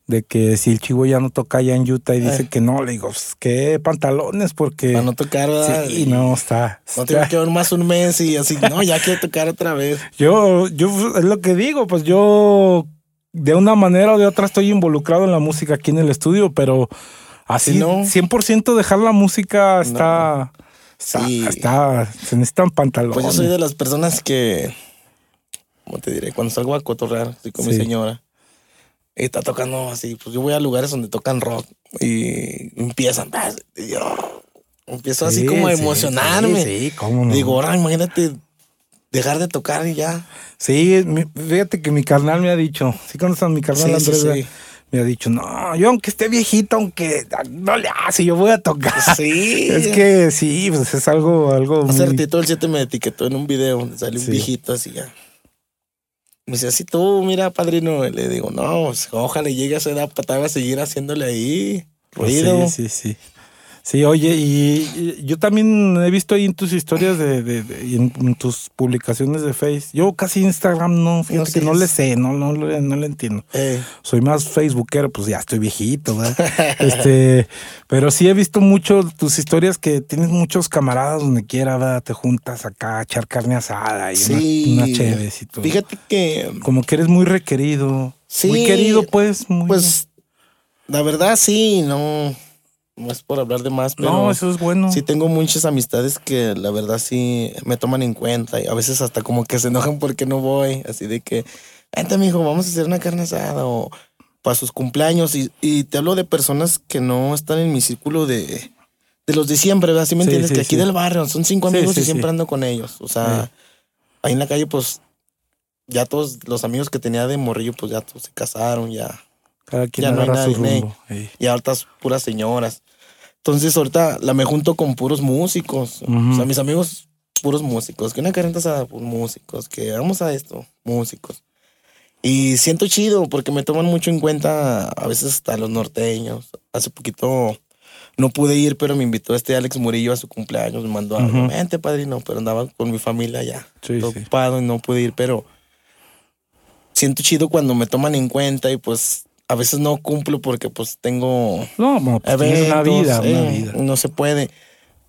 de que si el chivo ya no toca allá en Utah y dice Eh. que no, le digo, pues, qué pantalones, porque... Para no tocar, ¿verdad? Sí, no, está. No tengo que ver más un mes y así, no, ya quiero tocar otra vez. Yo, yo, es lo que digo, pues yo de una manera o de otra estoy involucrado en la música aquí en el estudio, pero así Sí, ¿no? 100% dejar la música está, está, Sí. está- se necesitan pantalones. Pues yo soy de las personas que, ¿cómo te diré? Cuando salgo a cotorrear, estoy con mi Sí. señora, y está tocando así, pues yo voy a lugares donde tocan rock y empiezan, y yo empiezo así Sí, como a emocionarme. Sí, sí, cómo no. Digo, ahora imagínate dejar de tocar y ya. sí, fíjate que mi carnal me ha dicho, sí conoces a mi carnal Sí, Andrés, me ha dicho, no, yo aunque esté viejito, aunque no le hace, yo voy a tocar. Sí. Es que sí, pues es algo, algo Hace muy- ratito el 7 me etiquetó en un video donde sale un viejito así ya. Me dice, así tú, mira, padrino. Le digo, no, pues, ojalá llegue a esa edad para seguir haciéndole ahí Pues ruido. sí, sí, sí. Sí, oye, y, y yo también he visto ahí en tus historias de, de- de- en, en tus publicaciones de Face. Yo casi Instagram no, fíjate que no le sé, no, no, le- no le entiendo. Eh, Soy más Facebookero, pues ya estoy viejito, ¿verdad? este, pero sí he visto mucho tus historias que tienes muchos camaradas donde quiera, ¿verdad? Te juntas acá a echar carne asada y sí. una, una chéves y todo. Fíjate que, Como que eres muy requerido. Sí, Muy querido, pues. Muy, pues, la verdad sí, no, no es por hablar de más, pero no, eso es bueno. sí tengo muchas amistades que la verdad sí me toman en cuenta y a veces hasta como que se enojan porque no voy, así de que, vente mijo, vamos a hacer una carne asada o para sus cumpleaños. Y, te hablo de personas que no están en mi círculo de, de los de siempre, ¿verdad? ¿Sí me entiendes? que aquí del barrio son cinco amigos y siempre ando con ellos. O sea, ahí en la calle, pues ya todos los amigos que tenía de morrillo, pues ya todos se casaron, ya. Cada quien ya no hay nadie. Y ahorita puras señoras. Entonces ahorita la me junto con puros músicos. O sea, mis amigos puros músicos. Que una carrera asada, pues, músicos. Que vamos a esto, músicos. Y siento chido porque me toman mucho en cuenta a veces hasta los norteños. Hace poquito no pude ir, pero me invitó este Alex Murillo a su cumpleaños. Me mandó a vente, padrino, pero andaba con mi familia ya. ocupado y no pude ir, pero siento chido cuando me toman en cuenta y pues a veces no cumplo porque pues tengo no, pues, una vida, una eh, vida. No se puede.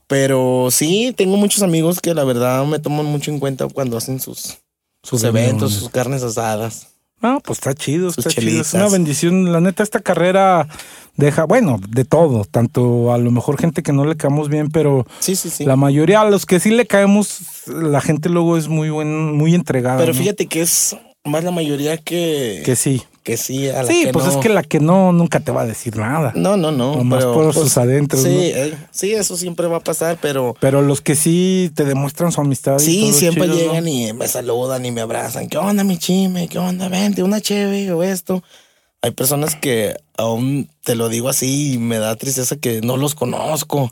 Pero sí, tengo muchos amigos que la verdad me toman mucho en cuenta cuando hacen sus, sus eventos, sus carnes asadas. No, pues está chido, está chido. Es una bendición. La neta, esta carrera deja, bueno, de todo. Tanto a lo mejor gente que no le caemos bien, pero sí, sí, sí. la mayoría, a los que sí le caemos, la gente luego es muy buen, muy entregada. Pero fíjate que es más la mayoría que. Que sí. Que sí, a la Sí, pues es que la que no nunca te va a decir nada. No, no, no. más por sus pues, adentros. Sí, eh, sí, eso siempre va a pasar, pero. Pero los que sí te demuestran su amistad. Sí, siempre llegan y me saludan y me abrazan. ¿Qué onda, mi chime? ¿Qué onda? Vente, una chévere o esto hay personas que aún te lo digo así y me da tristeza que no los conozco.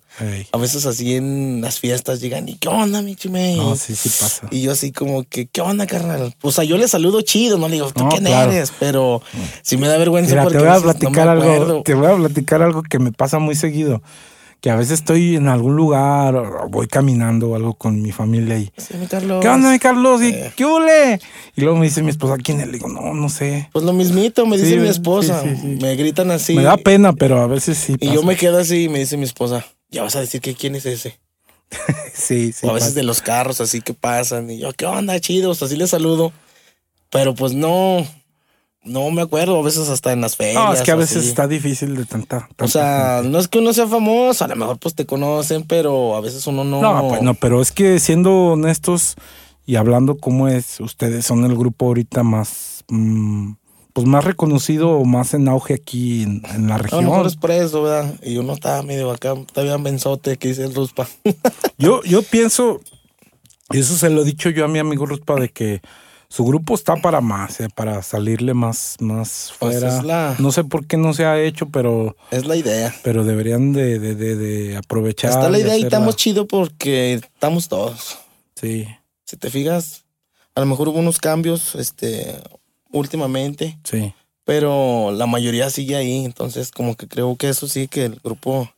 A veces así en las fiestas llegan y ¿qué onda, mi chime? No, sí, sí pasa. Y yo así como que ¿qué onda, carnal? O sea, yo le saludo chido, no le digo, ¿tú quién eres? Pero sí me da vergüenza porque te voy a platicar algo, te voy a platicar algo que me pasa muy seguido que a veces estoy en algún lugar, o voy caminando o algo con mi familia y. Sí, mi Carlos. ¿Qué onda, mi Carlos? ¿Y qué hule? Y luego me dice mi esposa, ¿quién es? Le digo, no, no sé. Pues lo mismito, me dice mi esposa. me gritan así. Me da pena, pero a veces sí. Y yo me quedo así y me dice mi esposa, ya vas a decir que quién es ese. sí, sí. O a veces de los carros así que pasan. Y yo, ¿qué onda, chidos? Así les saludo. Pero pues no, no me acuerdo, a veces hasta en las ferias. No, es que a veces está difícil de tanta, O sea, no es que uno sea famoso, a lo mejor pues te conocen, pero a veces uno no. No, pues no, pero es que siendo honestos y hablando cómo es, ustedes son el grupo ahorita más. Mm, pues más reconocido o más en auge aquí en, la región. A lo mejor es por eso, ¿verdad? Y uno está medio acá, está bien benzote que dice el Ruspa. yo, yo pienso, y eso se lo he dicho yo a mi amigo Ruspa, de que su grupo está para más, eh, para salirle más, más pues fuera. No sé por qué no se ha hecho, pero. Es la idea. Pero deberían de, de, de, aprovechar. Está la idea y estamos chido porque estamos todos. Sí. Si te fijas, a lo mejor hubo unos cambios, este, últimamente. Sí. Pero la mayoría sigue ahí. Entonces, como que creo que eso sí, que el grupo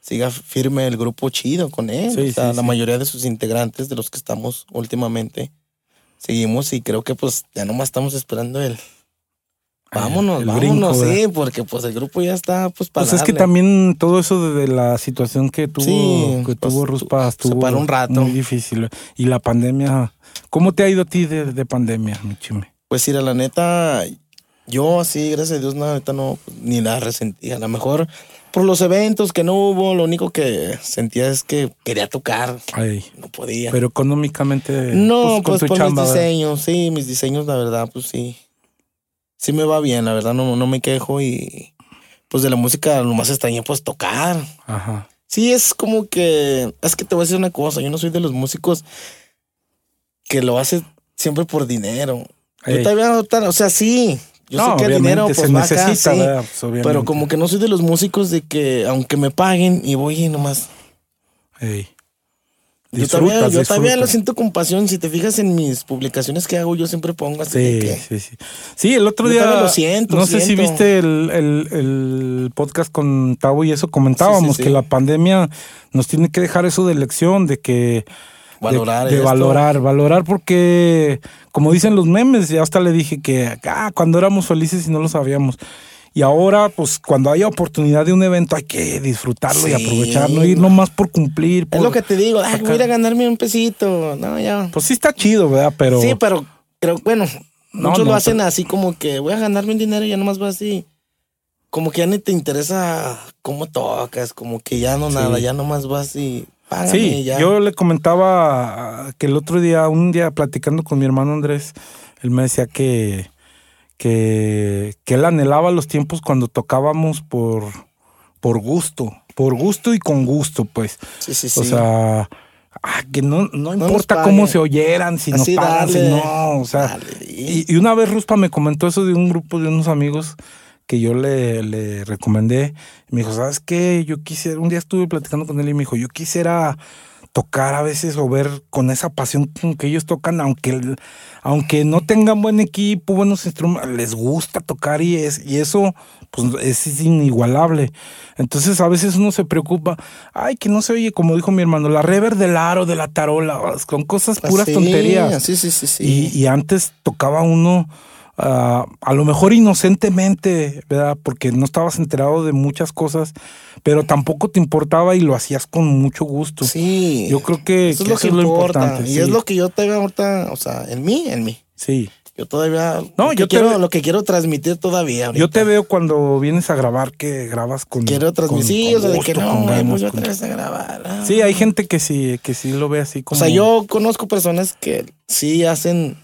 siga firme, el grupo chido con él. Sí, o sea, la mayoría de sus integrantes, de los que estamos últimamente seguimos y creo que pues ya nomás estamos esperando el... Vámonos, vámonos, sí, porque pues el grupo ya está pues para Pues es que también todo eso de la situación que tuvo, que pues, tuvo Ruspa estuvo para un rato. muy difícil. Y la pandemia, ¿cómo te ha ido a ti de, de pandemia, mi chime? Pues mira, la neta, yo así, gracias a Dios, nada, neta no, ni la resentí. A lo mejor por los eventos que no hubo, lo único que sentía es que quería tocar. no podía. Pero económicamente. No, pues, pues por mis diseños, sí, mis diseños, la verdad, pues sí. Sí me va bien, la verdad, no, no me quejo y pues de la música lo más extraño pues tocar. Ajá. Sí, es como que, es que te voy a decir una cosa, yo no soy de los músicos que lo hace siempre por dinero. Yo todavía, o sea, sí, yo sé que el dinero pues va acá, pues, pero como que no soy de los músicos de que aunque me paguen y voy y nomás. yo todavía, yo todavía lo siento con pasión. Si te fijas en mis publicaciones que hago, yo siempre pongo así. Sí, que, sí, sí. Sí, el otro día. Lo siento, no sé si viste el, el, el, podcast con Tavo y eso comentábamos que la pandemia nos tiene que dejar eso de lección, de que Valorar. De, valorar, valorar porque, como dicen los memes, ya hasta le dije que ah, cuando éramos felices y no lo sabíamos. Y ahora, pues cuando haya oportunidad de un evento hay que disfrutarlo y aprovecharlo, ir nomás por cumplir. es lo que te digo, ah, voy a ganarme un pesito. No, ya. Pues sí está chido, ¿verdad? Pero. Sí, pero creo, bueno, muchos lo hacen así como que voy a ganarme un dinero y ya nomás va así. Como que ya ni te interesa cómo tocas, como que ya no nada, ya nomás vas y sí, yo le comentaba que el otro día, un día platicando con mi hermano Andrés, él me decía que, que, que él anhelaba los tiempos cuando tocábamos por, por gusto, por gusto y con gusto, pues. Sí, sí, sí. O sea, ah, que no, no, importa cómo se oyeran, si nos pagan, si no, o sea. Y, y, una vez Ruspa me comentó eso de un grupo de unos amigos que yo le, le recomendé. Me dijo, ¿sabes qué? Yo quisiera, un día estuve platicando con él y me dijo, yo quisiera tocar a veces o ver con esa pasión con que ellos tocan, aunque, aunque no tengan buen equipo, buenos instrumentos, les gusta tocar y, es, y eso pues es inigualable. Entonces a veces uno se preocupa, ay, que no se oye, como dijo mi hermano, la rever del aro, de la tarola, con cosas puras tonterías. Sí, sí, sí, y, y antes tocaba uno Ah, a lo mejor inocentemente, ¿verdad? Porque no estabas enterado de muchas cosas, pero tampoco te importaba y lo hacías con mucho gusto. Sí. Yo creo que eso, es, lo que lo importante. Y es lo que yo te veo ahorita, o sea, en mí, en mí. Sí. Yo todavía. No, yo quiero lo que quiero transmitir todavía. Yo te veo cuando vienes a grabar que grabas con. Quiero transmitir. sí, o sea, de que no, pues yo otra vez a grabar. Ah. Sí, hay gente que sí, que sí lo ve así como. O sea, yo conozco personas que sí hacen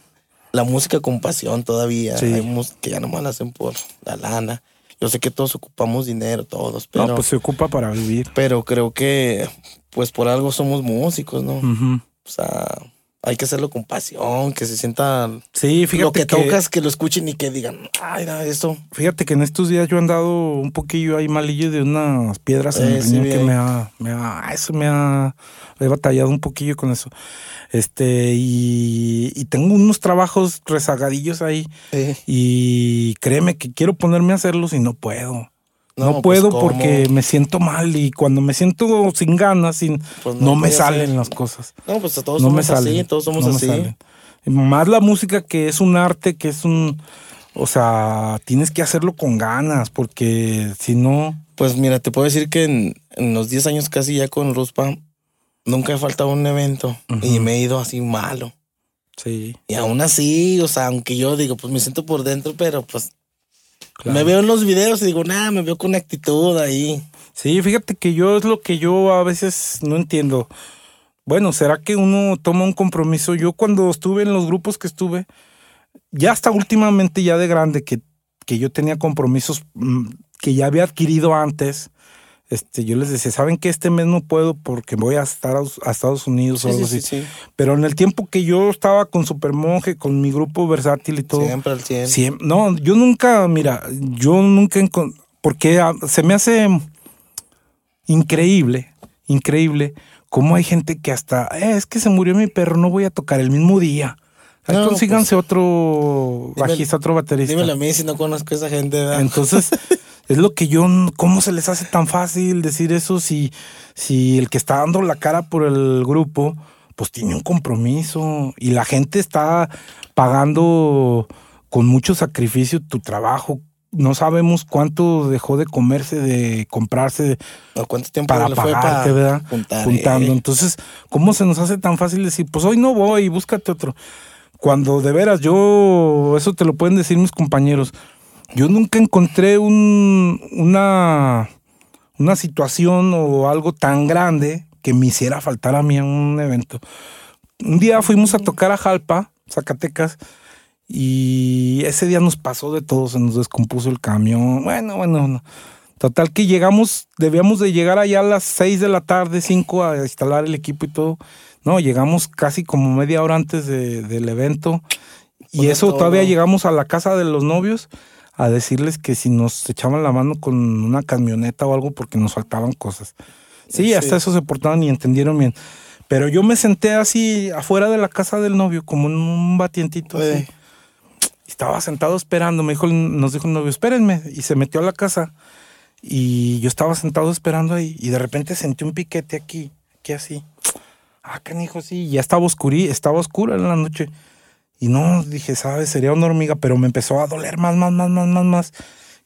la música con pasión todavía. Hay que ya nomás la hacen por la lana. Yo sé que todos ocupamos dinero, todos, pero... No, pues se ocupa para vivir. Pero creo que, pues por algo somos músicos, ¿no? O sea, hay que hacerlo con pasión, que se sienta... Sí, fíjate Lo que, tocas, que lo escuchen y que digan, ay, nada, esto... Fíjate que en estos días yo he andado un poquillo ahí malillo de unas piedras en el riñón que me ha, me ha... Eso me ha... He batallado un poquillo con eso. Este, y, tengo unos trabajos rezagadillos ahí. Y créeme que quiero ponerme a hacerlos y no puedo. No, pues, puedo porque me siento mal y cuando me siento sin ganas, sin, pues no, me salen las cosas. No, pues todos somos así, todos somos así. Más la música que es un arte, que es un... O sea, tienes que hacerlo con ganas porque si no... Pues mira, te puedo decir que en, en los 10 años casi ya con Ruspa, nunca he faltado un evento y me he ido así malo. Sí. Y aún así, o sea, aunque yo digo, pues me siento por dentro, pero pues me veo en los videos y digo, nada, me veo con actitud ahí. Sí, fíjate que yo es lo que yo a veces no entiendo. Bueno, ¿será que uno toma un compromiso? Yo cuando estuve en los grupos que estuve, ya hasta últimamente, ya de grande, que, que yo tenía compromisos mm, que ya había adquirido antes, este, yo les decía, ¿saben que este mes no puedo porque voy a estar a, Estados Unidos o algo así? Pero en el tiempo que yo estaba con Supermonje, con mi grupo versátil y todo. Siempre al 100. no, yo nunca, mira, yo nunca, porque se me hace increíble, increíble cómo hay gente que hasta, eh, es que se murió mi perro, no voy a tocar el mismo día. Ahí consíganse pues, otro bajista, otro baterista. Dímelo a mí si no conozco a esa gente. ¿verdad? Entonces, Es lo que yo, ¿cómo se les hace tan fácil decir eso si, si el que está dando la cara por el grupo, pues tiene un compromiso y la gente está pagando con mucho sacrificio tu trabajo? No sabemos cuánto dejó de comerse, de comprarse. ¿Cuánto tiempo para pagarte, ¿verdad? Juntando. Eh. Entonces, ¿cómo se nos hace tan fácil decir, pues hoy no voy, búscate otro? Cuando de veras yo, eso te lo pueden decir mis compañeros, yo nunca encontré un, una, una situación o algo tan grande que me hiciera faltar a mí en un evento. Un día fuimos a tocar a Jalpa, Zacatecas, y ese día nos pasó de todo, se nos descompuso el camión. Bueno, bueno, total que llegamos, debíamos de llegar allá a las 6 de la tarde, 5 a instalar el equipo y todo. No, llegamos casi como media hora antes del evento. Y eso todavía llegamos a la casa de los novios a decirles que si nos echaban la mano con una camioneta o algo porque nos faltaban cosas. Sí, hasta eso se portaban y entendieron bien. Pero yo me senté así afuera de la casa del novio, como en un batientito así. Estaba sentado esperando, me dijo, nos dijo el novio, espérenme. Y se metió a la casa. Y yo estaba sentado esperando ahí. Y de repente sentí un piquete aquí, aquí así. Ah, canijo, sí. Ya estaba oscurí, estaba oscura en la noche. Y no, dije, ¿sabes? Sería una hormiga, pero me empezó a doler más, más, más, más, más, más.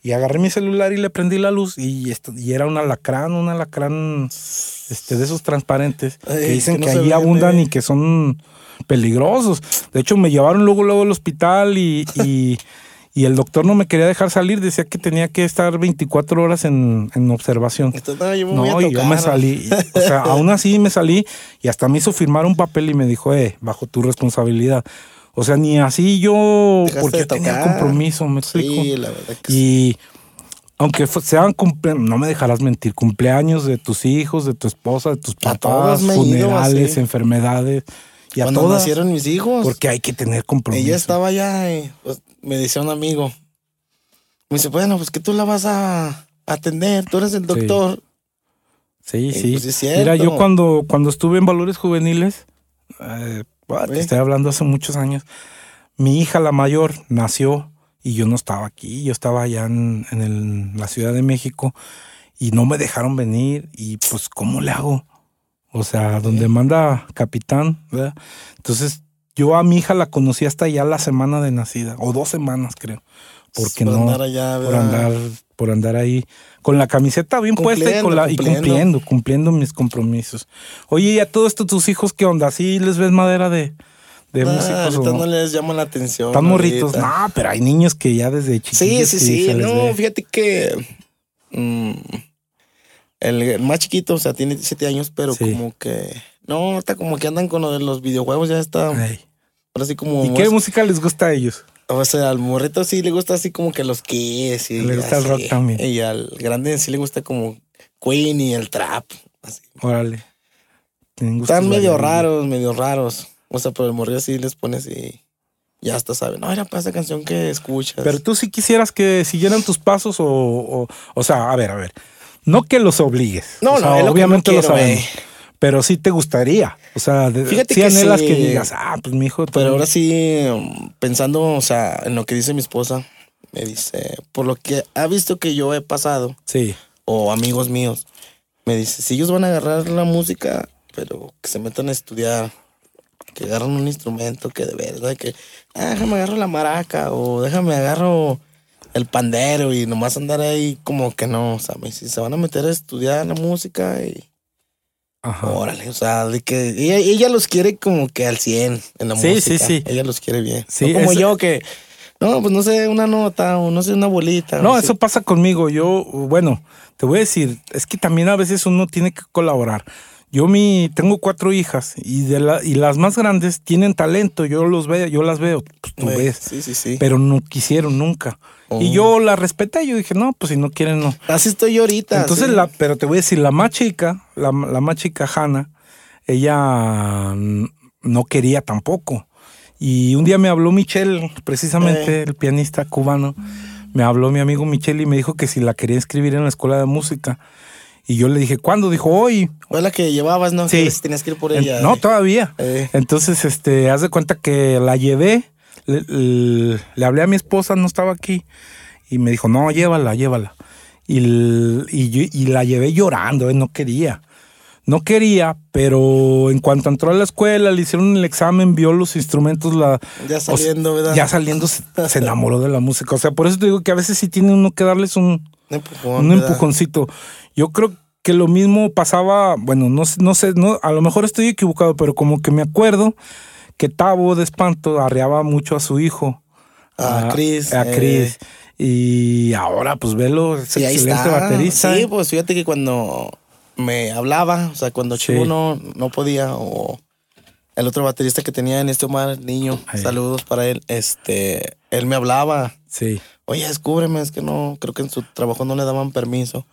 Y agarré mi celular y le prendí la luz y, y era un alacrán, un alacrán este, de esos transparentes que dicen que, ahí abundan y que son peligrosos. De hecho, me llevaron luego, luego al hospital y, y, y, el doctor no me quería dejar salir. Decía que tenía que estar 24 horas en, en observación. no, y yo me salí. O sea, aún así me salí y hasta me hizo firmar un papel y me dijo, eh, bajo tu responsabilidad O sea, ni así yo, porque tenía compromiso, me explico. Sí, la verdad que y aunque sean cumpleaños, no me dejarás mentir, cumpleaños de tus hijos, de tu esposa, de tus papás, funerales, enfermedades. Y Cuando a todas, nacieron mis hijos. Porque hay que tener compromiso. Ella estaba allá y pues, me decía un amigo. Me dice, bueno, pues que tú la vas a atender, tú eres el doctor. Sí, sí. Pues, Mira, yo cuando, cuando estuve en Valores Juveniles, eh, te estoy hablando hace muchos años. Mi hija, la mayor, nació y yo no estaba aquí. Yo estaba allá en, la Ciudad de México y no me dejaron venir. Y pues, ¿cómo le hago? O sea, donde manda capitán, ¿verdad? Entonces, yo a mi hija la conocí hasta ya la semana de nacida, o dos semanas, creo. Porque por no. Andar por andar, por andar ahí con la camiseta bien puesta y, con la, y cumpliendo, cumpliendo mis compromisos. Oye, ¿y a todo esto tus hijos qué onda? ¿Sí les ves madera de, de músicos? no? no les llama la atención. Están morritos. No, pero hay niños que ya desde chiquitos. Sí, sí, sí. No, fíjate que. Mm, el, más chiquito, o sea, tiene 17 años, pero como que. No, está como que andan con los videojuegos, ya está. Ahora sí como. ¿Y qué música les gusta a ellos? O sea, al morrito sí le gusta así como que los Kiss. Y le gusta el rock también. Y al grande sí le gusta como Queen y el trap. Así. Órale. Están medio raros, medio raros. O sea, pero el morrito sí les pone así. Ya hasta saben, no, era para esa canción que escuchas. Pero tú sí quisieras que siguieran tus pasos o, o, o sea, a ver, a ver. No que los obligues. No, no, obviamente lo, sabemos pero sí te gustaría. O sea, Fíjate que anhelas que digas, ah, pues mi hijo. Pero ahora sí, pensando, o sea, en lo que dice mi esposa, me dice, por lo que ha visto que yo he pasado, sí. o amigos míos, me dice, si ellos van a agarrar la música, pero que se metan a estudiar, que agarran un instrumento que de verdad, que, ah, déjame agarro la maraca, o déjame agarro el pandero y nomás andar ahí como que no, sea, si se van a meter a estudiar la música y Órale, o sea, de que ella, los quiere como que al 100 en la música. Sí, sí, sí. Ella los quiere bien. Sí, como yo que, no, pues no sé, una nota o no sé, una bolita. No, eso pasa conmigo. Yo, bueno, te voy a decir, es que también a veces uno tiene que colaborar. Yo mi, tengo cuatro hijas y de la, y las más grandes tienen talento, yo los veo, yo las veo, pues tú ves. Sí, sí, sí. Pero no quisieron nunca. Y yo oh. la respeté, yo dije, no, pues si no quieren, no. Así estoy yo ahorita. Entonces, la, pero te voy a decir, la más chica, la, la más chica Hanna, ella no quería tampoco. Y un día me habló Michelle, precisamente eh. el pianista cubano, me habló mi amigo Michelle y me dijo que si la quería inscribir en la escuela de música. Y yo le dije, ¿cuándo? Dijo, hoy. Fue la que llevabas, ¿no? Sí. tenías que ir por ella. no, todavía. Eh. Entonces, este, haz de cuenta que la llevé, le, hablé a mi esposa, no estaba aquí, y me dijo, no, llévala, llévala. Y, y, la llevé llorando, eh, no quería. No quería, pero en cuanto entró a la escuela, le hicieron el examen, vio los instrumentos, la, ya saliendo, ¿verdad? Ya saliendo se, enamoró de la música. O sea, por eso te digo que a veces sí tiene uno que darles un, un empujoncito. Yo creo que lo mismo pasaba, bueno, no, no sé, no, a lo mejor estoy equivocado, pero como que me acuerdo que Tavo de Espanto arreaba mucho a su hijo. A, Chris. A Chris. Eh. Y ahora, pues velo, es excelente baterista. Sí, pues fíjate que cuando me hablaba, o sea, cuando Chivo no, no podía, o el otro baterista que tenía en este Omar, niño, saludos para él, este, él me hablaba. Sí. Oye, descúbreme, es que no, creo que en su trabajo no le daban permiso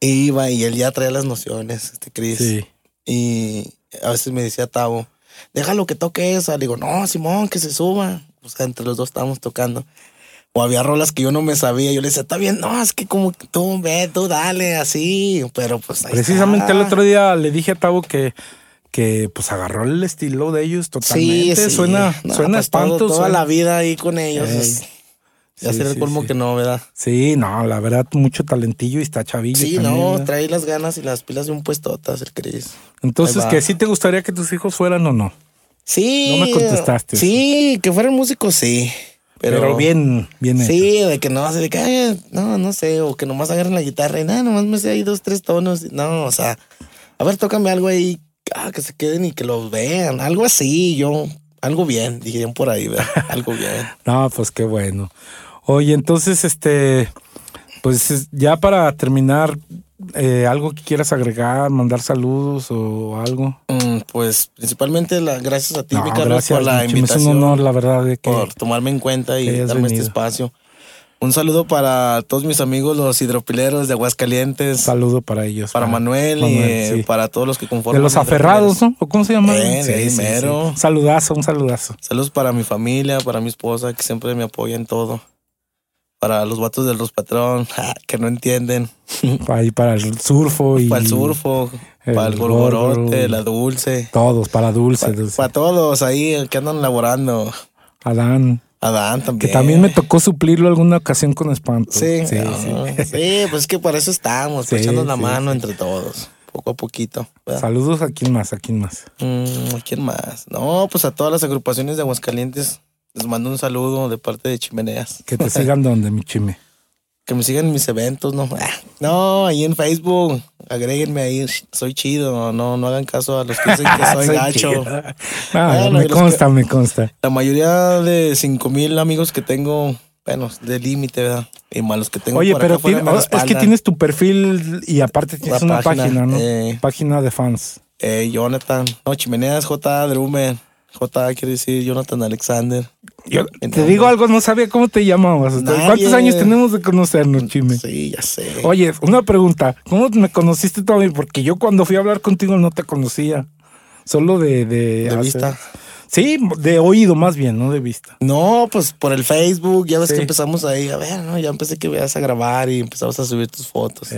iba y él ya traía las nociones, este Chris. Sí. Y a veces me decía Tavo, déjalo que toque esa. Le digo, no, Simón, que se suba. O sea, entre los dos estábamos tocando. O había rolas que yo no me sabía. Yo le decía, está bien, no, es que como tú ve, tú dale, así. Pero pues Precisamente el otro día le dije a Tavo que que pues agarró el estilo de ellos totalmente. Sí, Suena, suena pues, espanto. toda la vida ahí con ellos. Ya sí, el colmo que no, ¿verdad? Sí, no, la verdad, mucho talentillo y está chavillo. Sí, no, trae las ganas y las pilas de un puestotas, el Cris. Entonces, ¿que sí te gustaría que tus hijos fueran o no? Sí. No me contestaste. Sí, que fueran músicos, sí. Pero, bien, bien Sí, de que no, de que, no, no sé, o que nomás agarren la guitarra y nada, nomás me sé ahí dos, tres tonos. No, o sea, a ver, tócame algo ahí, ah, que se queden y que los vean, algo así, yo, algo bien, dijeron por ahí, ¿verdad? algo bien. no, pues qué bueno. Oye, entonces, este, pues ya para terminar, eh, ¿algo que quieras agregar, mandar saludos o algo? Mm, pues principalmente la, gracias a ti, mi Carlos, por la invitación. Es un honor, la verdad, de que por tomarme en cuenta y darme este espacio. Un saludo para todos mis amigos, los hidropileros de Aguascalientes. Saludo para ellos. Para, Manuel, y para todos los que conforman. De los aferrados, ¿no? ¿O cómo se llama? sí, sí, Un saludazo, un saludazo. Saludos para mi familia, para mi esposa, que siempre me apoya en todo. Para los vatos del Los Patrón, que no entienden. Ahí para el surfo y. Para el surfo, para el gorgorote, la dulce. Todos, para dulce. Para, para todos ahí que andan laborando. Adán. Adán también. Que también me tocó suplirlo alguna ocasión con espanto. Sí, sí, sí. pues es que para eso estamos, echando la mano entre todos, poco a poquito. Saludos a quién más, a quién más. Mm, ¿A quién más? No, pues a todas las agrupaciones de Aguascalientes les mando un saludo de parte de Chimeneas. Que te sigan donde, mi chime. Que me sigan en mis eventos, no. Ah, no, ahí en Facebook. Agréguenme ahí. Soy chido. No, no hagan caso a los que dicen que soy, gacho. Me consta, me consta. La mayoría de cinco mil amigos que tengo, bueno, de límite, ¿verdad? Y malos que tengo. Oye, pero es que tienes tu perfil y aparte tienes una página, ¿no? Eh, página de fans. Eh, Jonathan. No, Chimeneas J. Drumer. J, quiere decir Jonathan Alexander. Yo te digo algo, no sabía cómo te llamabas. ¿Cuántos años tenemos de conocernos, Chime? Sí, ya sé. Oye, una pregunta. ¿Cómo me conociste tú Porque yo cuando fui a hablar contigo no te conocía. Solo de... De, vista. Sí, de oído más bien, no de vista. No, pues por el Facebook, ya ves que empezamos ahí, a ver, ¿no? Ya empecé que veas a grabar y empezamos a subir tus fotos.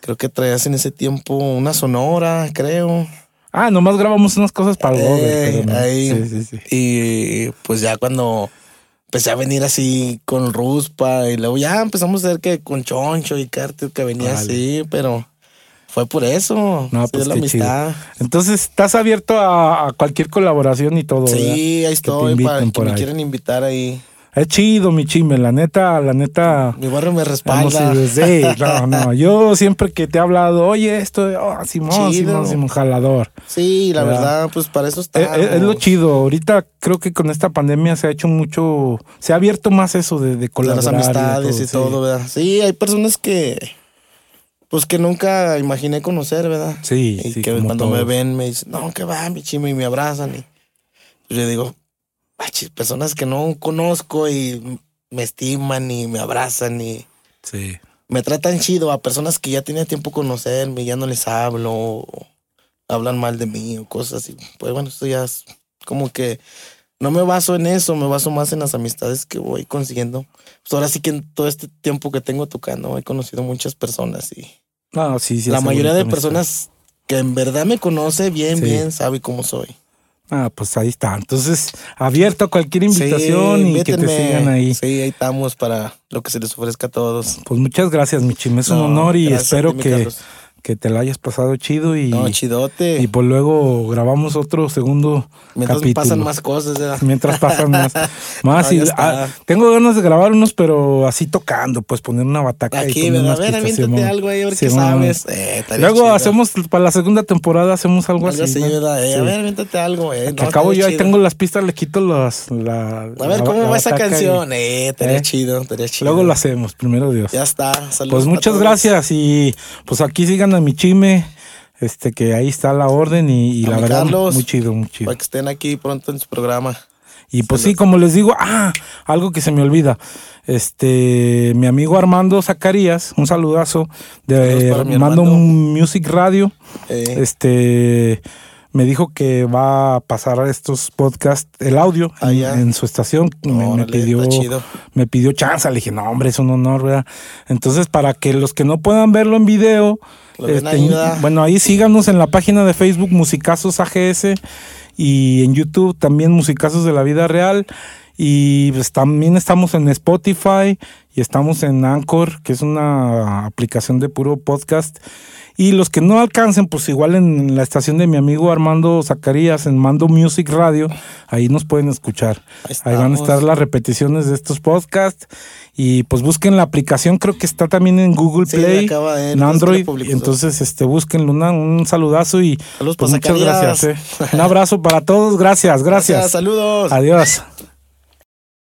Creo que traías en ese tiempo una sonora, creo. Ah, nomás grabamos unas cosas para el eh, ahí. Sí, sí, sí. Y pues ya cuando empecé a venir así con Ruspa y luego ya empezamos a ver que con Choncho y Carter que venía así, pero fue por eso. No, pues la amistad. Entonces, ¿estás abierto a, cualquier colaboración y todo? Sí, ahí estoy, para que me quieren invitar ahí. Es chido, mi chime, la neta, la neta. Mi barrio me respalda. Sí, no, no. Yo siempre que te he hablado, oye, esto, oh, Simón, Simón, Simón, jalador. Sí, la verdad, pues para eso está. Es, es, lo chido. Ahorita creo que con esta pandemia se ha hecho mucho, se ha abierto más eso de, de colaborar. las amistades y todo, ¿verdad? Sí, hay personas que, pues que nunca imaginé conocer, ¿verdad? Sí, y que cuando me ven me dicen, no, que va, mi chime, y me abrazan. Y pues yo digo, personas que no conozco y me estiman y me abrazan y sí. me tratan chido a personas que ya tenía tiempo conocerme y ya no les hablo, hablan mal de mí o cosas así. Pues bueno, esto ya es como que no me baso en eso, me baso más en las amistades que voy consiguiendo. Pues ahora sí que en todo este tiempo que tengo tocando he conocido muchas personas y sí, sí, la mayoría de personas que en verdad me conoce bien, bien, sabe cómo soy. Ah, pues ahí está. Entonces, abierto a cualquier invitación y que te sigan ahí. Sí, ahí estamos para lo que se les ofrezca a todos. Pues muchas gracias, mi Es un honor y espero que, que te la hayas pasado chido y. No, chidote. Y pues luego grabamos otro segundo. Mientras pasan más cosas, ¿verdad? Mientras pasan más. más y, ah, tengo ganas de grabar unos, pero así tocando, pues poner una bataca. Aquí, y ¿verdad? A ver, aviéntate algo ahí, a ver qué sabes. Eh, luego hacemos, para la segunda temporada, hacemos algo, así. así ¿verdad? Eh, a ver, aviéntate algo, eh. No, acabo yo ahí tengo las pistas, le quito las. La, a ver, ¿cómo va esa canción? eh, estaría ¿eh? chido, estaría chido. Luego lo hacemos, primero Dios. Ya está. Saludos pues muchas gracias y pues aquí sigan a mi chime. Este, que ahí está la orden y, la verdad, muy chido, muy chido. Para que estén aquí pronto en su programa. Y pues sí, como les digo, ah, algo que se me olvida. Este, mi amigo Armando Zacarías, un saludazo de Armando Music Radio. Eh. Este, me dijo que va a pasar estos podcasts, el audio ah, en, su estación. me, pidió, me pidió chance. Le dije, no, hombre, es un honor, ¿verdad? Entonces, para que los que no puedan verlo en video, este, bueno, ahí síganos en la página de Facebook Musicazos AGS y en YouTube también Musicazos de la Vida Real. Y pues también estamos en Spotify y estamos en Anchor, que es una aplicación de puro podcast. Y los que no alcancen, pues igual en la estación de mi amigo Armando Zacarías, en Mando Music Radio, ahí nos pueden escuchar. Ahí, van a estar las repeticiones de estos podcasts. Y pues busquen la aplicación, creo que está también en Google Play, en Android. Entonces, este, búsquenlo, un saludazo y pues, muchas gracias. Eh. Un abrazo para todos, gracias, gracias. saludos. Adiós.